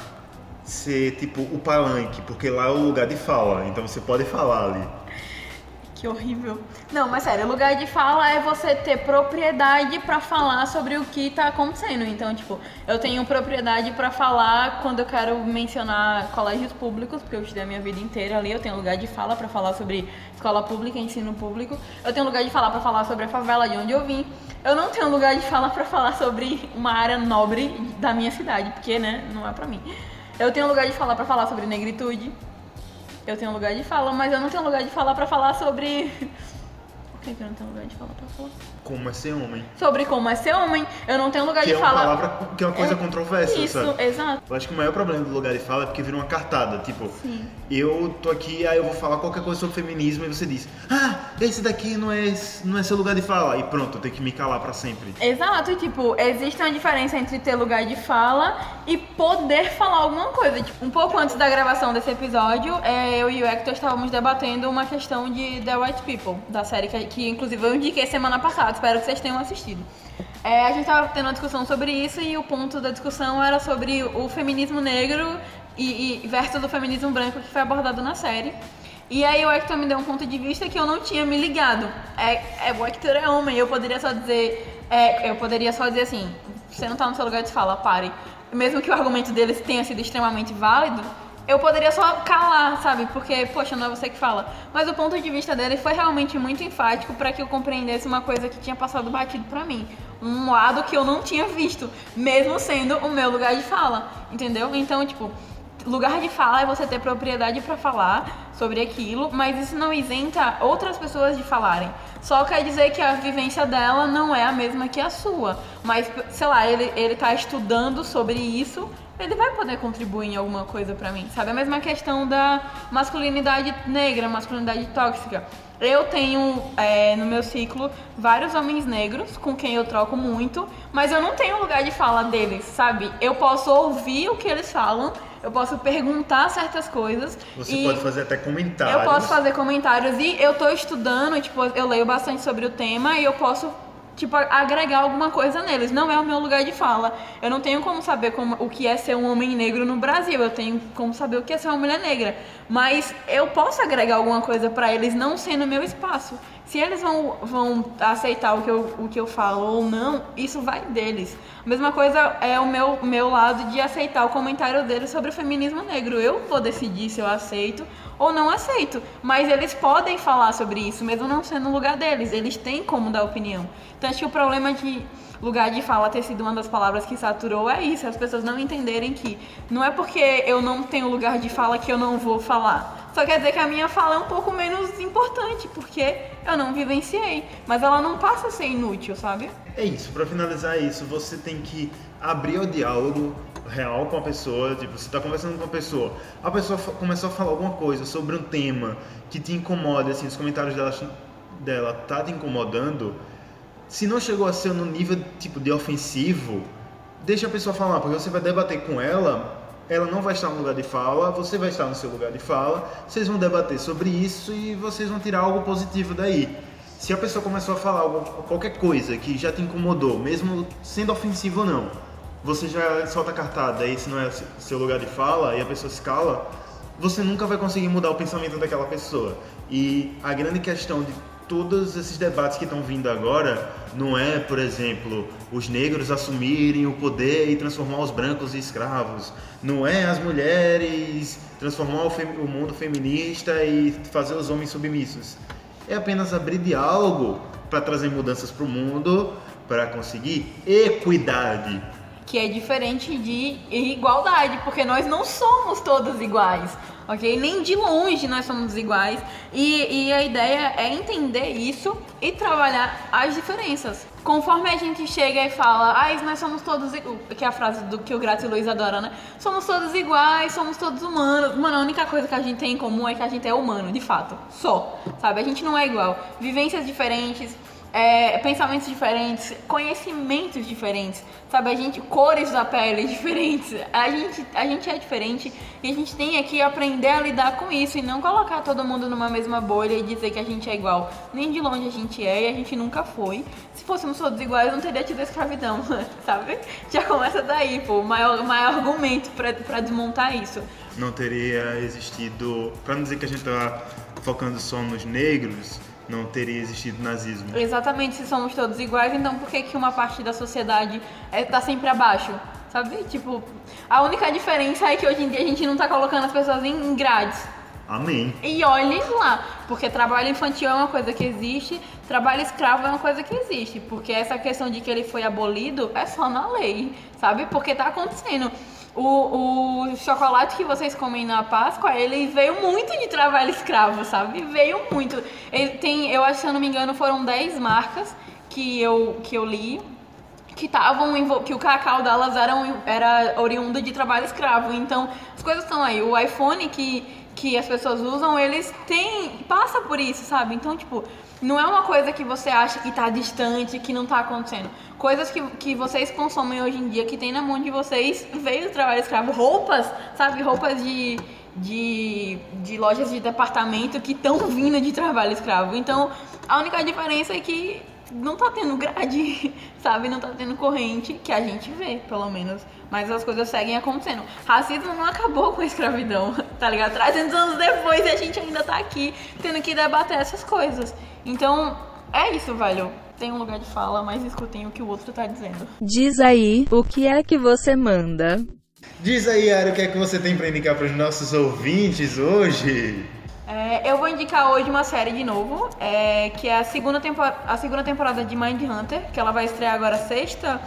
ser tipo o palanque, porque lá é o lugar de fala, então você pode falar ali. Que horrível. Não, mas sério, lugar de fala é você ter propriedade pra falar sobre o que tá acontecendo. Então, tipo, eu tenho propriedade pra falar quando eu quero mencionar colégios públicos, porque eu estudei a minha vida inteira ali. Eu tenho lugar de fala pra falar sobre escola pública, ensino público. Eu tenho lugar de falar pra falar sobre a favela de onde eu vim. Eu não tenho lugar de fala pra falar sobre uma área nobre da minha cidade, porque, né, não é pra mim. Eu tenho lugar de falar pra falar sobre negritude. Eu tenho lugar de fala, mas eu não tenho lugar de falar pra falar sobre. Por que, que eu não tenho lugar de fala pra falar? Como é ser homem. Sobre como é ser homem. Eu não tenho lugar Que de é uma fala. palavra que é uma coisa É, controversa, Isso, sabe? exato. Eu acho que o maior problema do lugar de fala é porque vira uma cartada. Tipo, Sim. eu tô aqui, aí eu vou falar qualquer coisa sobre feminismo e você diz, ah, esse daqui não é, não é seu lugar de fala. E pronto, eu tenho que me calar pra sempre. Exato, e, tipo, existe uma diferença entre ter lugar de fala e poder falar alguma coisa. Tipo, um pouco antes da gravação desse episódio, é, eu e o Hector estávamos debatendo uma questão de The White People, da série que, que inclusive eu indiquei semana passada, espero que vocês tenham assistido. É, a gente estava tendo uma discussão sobre isso e o ponto da discussão era sobre o feminismo negro e, e versus o feminismo branco que foi abordado na série. E aí o Hector me deu um ponto de vista que eu não tinha me ligado. É, é o Hector é homem, eu poderia só dizer. é, eu poderia só dizer assim, você não tá no seu lugar de fala, pare. Mesmo que o argumento deles tenha sido extremamente válido, eu poderia só calar, sabe? Porque, poxa, não é você que fala. Mas o ponto de vista dele foi realmente muito enfático para que eu compreendesse uma coisa que tinha passado batido pra mim. Um lado que eu não tinha visto, mesmo sendo o meu lugar de fala, entendeu? Então, tipo, lugar de fala é você ter propriedade pra falar sobre aquilo, mas isso não isenta outras pessoas de falarem. Só quer dizer que a vivência dela não é a mesma que a sua. Mas, sei lá, ele, ele tá estudando sobre isso, ele vai poder contribuir em alguma coisa pra mim, sabe? A mesma questão da masculinidade negra, masculinidade tóxica. Eu tenho é, no meu ciclo vários homens negros com quem eu troco muito, mas eu não tenho lugar de fala deles, sabe? Eu posso ouvir o que eles falam, eu posso perguntar certas coisas. Você pode fazer até comentários. eu posso fazer comentários e eu tô estudando, tipo, eu leio bastante sobre o tema e eu posso, tipo, agregar alguma coisa neles. Não é o meu lugar de fala. Eu não tenho como saber como, o que é ser um homem negro no Brasil. Eu tenho como saber o que é ser uma mulher negra. Mas eu posso agregar alguma coisa pra eles, não sendo meu espaço. Se eles vão, vão aceitar o que, eu, o que eu falo ou não, isso vai deles. A mesma coisa é o meu, meu lado de aceitar o comentário deles sobre o feminismo negro. Eu vou decidir se eu aceito ou não aceito. Mas eles podem falar sobre isso, mesmo não sendo no lugar deles. Eles têm como dar opinião. Então acho que o problema de lugar de fala ter sido uma das palavras que saturou é isso, as pessoas não entenderem que não é porque eu não tenho lugar de fala que eu não vou falar. Só quer dizer que a minha fala é um pouco menos importante, porque eu não vivenciei. Mas ela não passa a ser inútil, sabe? É isso, pra finalizar isso, você tem que abrir o diálogo real com a pessoa, tipo, você tá conversando com a pessoa, a pessoa começou a falar alguma coisa sobre um tema que te incomoda, assim, os comentários dela, dela tá te incomodando, se não chegou a ser no nível, tipo, de ofensivo, deixa a pessoa falar, porque você vai debater com ela, ela não vai estar no lugar de fala, você vai estar no seu lugar de fala, vocês vão debater sobre isso e vocês vão tirar algo positivo daí. Se a pessoa começou a falar algo, qualquer coisa que já te incomodou, mesmo sendo ofensivo ou não, você já solta a cartada, esse não é seu lugar de fala e a pessoa se cala, você nunca vai conseguir mudar o pensamento daquela pessoa. E a grande questão de todos esses debates que estão vindo agora não é, por exemplo, os negros assumirem o poder e transformar os brancos em escravos. Não é as mulheres transformar o, fem- o mundo feminista e fazer os homens submissos. É apenas abrir diálogo para trazer mudanças para o mundo, para conseguir equidade. que é diferente de igualdade, porque nós não somos todos iguais, ok? Nem de longe nós somos iguais. E, e a ideia é entender isso e trabalhar as diferenças. Conforme a gente chega e fala, ah, nós somos todos iguais, que é a frase do que o Grato e Luiz adora, né? Somos todos iguais, somos todos humanos. Mano, a única coisa que a gente tem em comum é que a gente é humano, de fato. Só, sabe? A gente não é igual. Vivências diferentes, é, pensamentos diferentes, conhecimentos diferentes, sabe? A gente, cores da pele diferentes. A gente, a gente é diferente e a gente tem aqui aprender a lidar com isso e não colocar todo mundo numa mesma bolha e dizer que a gente é igual. Nem de longe a gente é e a gente nunca foi. Se fôssemos todos iguais, não teria tido escravidão, sabe? Já começa daí, pô, o maior, maior argumento pra, pra desmontar isso. não teria existido. Para não dizer que a gente tá focando só nos negros, não teria existido nazismo. Exatamente, se somos todos iguais, então por que, que uma parte da sociedade está sempre abaixo? Sabe? Tipo, a única diferença é que hoje em dia a gente não tá colocando as pessoas em, em grades. Amém. E olhem lá, porque trabalho infantil é uma coisa que existe, trabalho escravo é uma coisa que existe, porque essa questão de que ele foi abolido é só na lei, sabe? Porque tá acontecendo. O, o chocolate que vocês comem na Páscoa, ele veio muito de trabalho escravo, sabe? Veio muito. Ele tem, eu acho, se eu não me engano, foram 10 marcas que eu, que eu li que estavam que o cacau delas era, era oriundo de trabalho escravo. Então, as coisas estão aí. O iPhone que, que as pessoas usam, eles têm. passa por isso, sabe? Então, tipo, não é uma coisa que você acha que tá distante, que não tá acontecendo. Coisas que, que vocês consomem hoje em dia, que tem na mão de vocês, veio do trabalho escravo. Roupas, sabe? Roupas de. De, de lojas de departamento que estão vindo de trabalho escravo. Então, a única diferença é que não tá tendo grade, sabe? Não tá tendo corrente, que a gente vê, pelo menos. Mas as coisas seguem acontecendo. Racismo não acabou com a escravidão, tá ligado? 300 anos depois e a gente ainda tá aqui tendo que debater essas coisas. Então, é isso, velho. Tem um lugar de fala, mas escutem o que o outro tá dizendo. Diz aí, o que é que você manda? Diz aí, Ari, o que é que você tem pra indicar pros nossos ouvintes hoje? É, eu vou indicar hoje uma série de novo, é, que é a segunda, a segunda temporada de Mind Hunter, que ela vai estrear agora sexta.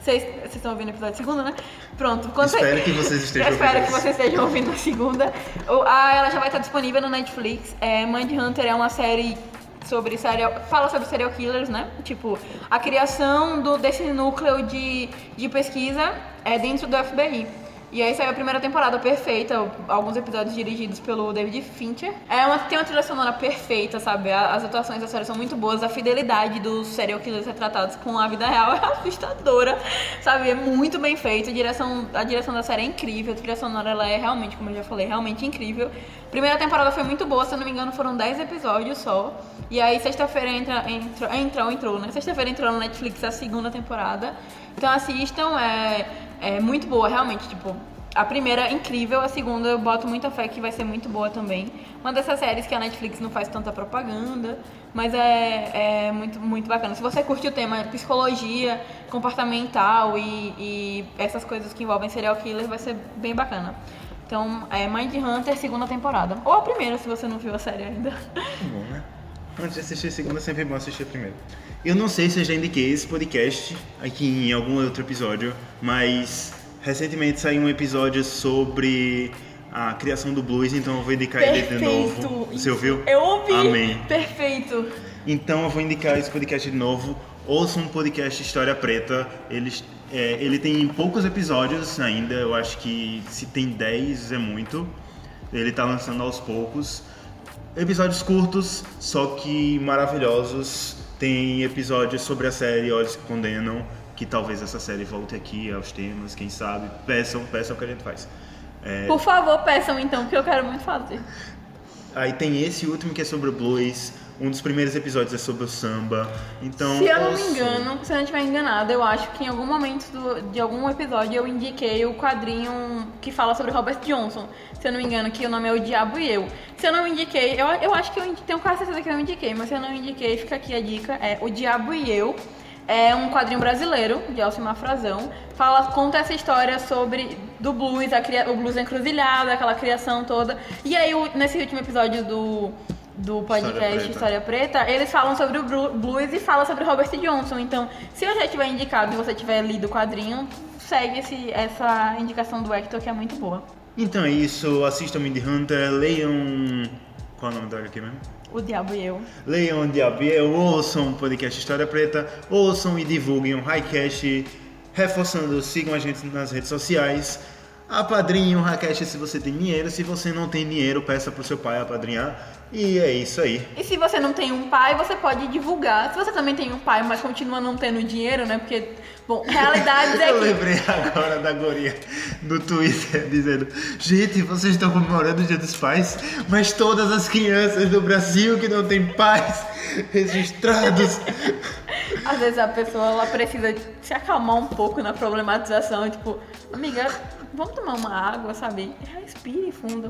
Vocês estão ouvindo o episódio segunda, né? Pronto. Quando espero que vocês estejam ouvindo. espero que vocês estejam ouvindo na segunda. Ah, ela já vai estar disponível no Netflix. É, Mind Hunter é uma série sobre serial, fala sobre serial killers, né? Tipo, a criação do, desse núcleo de, de pesquisa é dentro do FBI. E aí saiu a primeira temporada perfeita, alguns episódios dirigidos pelo David Fincher. É uma, tem uma trilha sonora perfeita, sabe? As atuações da série são muito boas, a fidelidade dos serial killers retratados com a vida real é assustadora, sabe? É muito bem feito, a direção, a direção da série é incrível, a trilha sonora ela é realmente, como eu já falei, realmente incrível. Primeira temporada foi muito boa, se eu não me engano foram 10 episódios só. E aí sexta-feira entra, entra, entrou, entrou, né? Sexta-feira entrou no Netflix a segunda temporada. Então assistam, é é muito boa, realmente, tipo, a primeira é incrível, a segunda eu boto muita fé que vai ser muito boa também. Uma dessas séries que a Netflix não faz tanta propaganda, mas é, é muito, muito bacana. Se você curte o tema psicologia comportamental e, e essas coisas que envolvem serial killer, vai ser bem bacana. Então, é Mind Hunter, segunda temporada. Ou a primeira, se você não viu a série ainda. Bom, né? Antes de assistir a segunda, sempre é bom assistir a primeira. Eu não sei se eu já indiquei esse podcast aqui em algum outro episódio, mas recentemente saiu um episódio sobre a criação do blues, então eu vou indicar Perfeito. ele de novo. Você ouviu? Eu ouvi. Amém. Perfeito. Então eu vou indicar esse podcast de novo. Ouça um podcast História Preta. Eles, é, ele tem poucos episódios ainda, eu acho que se tem 10 é muito. Ele tá lançando aos poucos. Episódios curtos, só que maravilhosos. Tem episódios sobre a série Olhos que Condenam, que talvez essa série volte aqui aos temas, quem sabe. Peçam, peçam o que a gente faz. É... Por favor, peçam então, que eu quero muito fazer. Aí tem esse último que é sobre o blues. Um dos primeiros episódios é sobre o samba. Então, se eu não me engano, se eu não estiver enganado, eu acho que em algum momento do, de algum episódio eu indiquei o quadrinho que fala sobre Robert Johnson. Se eu não me engano, que o nome é O Diabo e Eu. Se eu não indiquei, eu, eu acho que eu tenho quase certeza que eu indiquei, mas se eu não indiquei, fica aqui a dica: é O Diabo e Eu. É um quadrinho brasileiro, de Alcimar Frazão. Fala, conta essa história sobre do blues, a, o blues encruzilhada, aquela criação toda. E aí, nesse último episódio do do podcast História Preta. História Preta, eles falam sobre o blues e falam sobre Robert Johnson. Então, se eu já tiver indicado e você tiver lido o quadrinho, segue esse, essa indicação do Hector que é muito boa. Então é isso, assistam Mindy Hunter, leiam. Qual é o nome da aqui mesmo? O Diabo e Eu. Leiam O Diabo e Eu, ouçam o podcast História Preta, ouçam e divulguem o Highcast, reforçando, sigam a gente nas redes sociais. Apadrinhe o Highcast se você tem dinheiro, se você não tem dinheiro, peça pro seu pai apadrinhar. E é isso aí. E se você não tem um pai, você pode divulgar. Se você também tem um pai, mas continua não tendo dinheiro, né? Porque, bom, realidade é Eu lembrei agora da Goria no Twitter dizendo: Gente, vocês estão comemorando o Dia dos Pais, mas todas as crianças do Brasil que não têm pais registrados. Às vezes a pessoa ela precisa se acalmar um pouco na problematização, tipo, amiga, vamos tomar uma água, sabe? Respire fundo.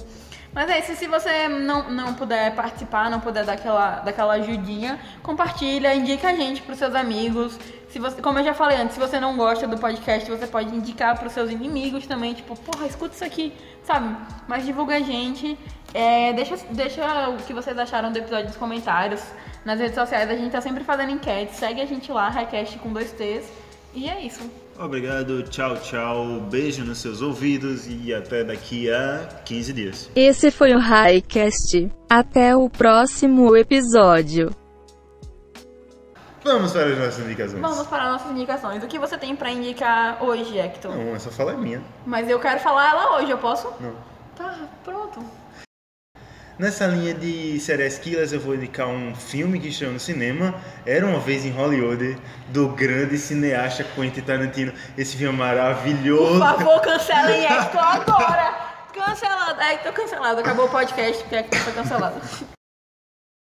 Mas é isso, se você não, não puder participar, não puder dar aquela, daquela ajudinha, compartilha, indica a gente pros seus amigos. Se você, como eu já falei antes, se você não gosta do podcast, você pode indicar pros seus inimigos também, tipo, porra, escuta isso aqui, sabe? Mas divulga a gente. É, deixa, deixa o que vocês acharam do episódio nos comentários. Nas redes sociais a gente tá sempre fazendo enquete. Segue a gente lá, Highcast com dois T's. E é isso. Obrigado, tchau, tchau. Beijo nos seus ouvidos e até daqui a 15 dias. Esse foi o Highcast. Até o próximo episódio. Vamos para as nossas indicações. Vamos para nossas indicações. O que você tem pra indicar hoje, Hector? Não, essa fala é minha. Mas eu quero falar ela hoje, eu posso? Não. Tá, pronto. Nessa linha de séries killers, eu vou indicar um filme que estreou no cinema, Era Uma Vez em Hollywood, do grande cineasta Quentin Tarantino. Esse filme é maravilhoso. Por favor, cancelem Hector agora! Cancelado. Hector cancelado. Acabou o podcast porque Hector foi cancelado.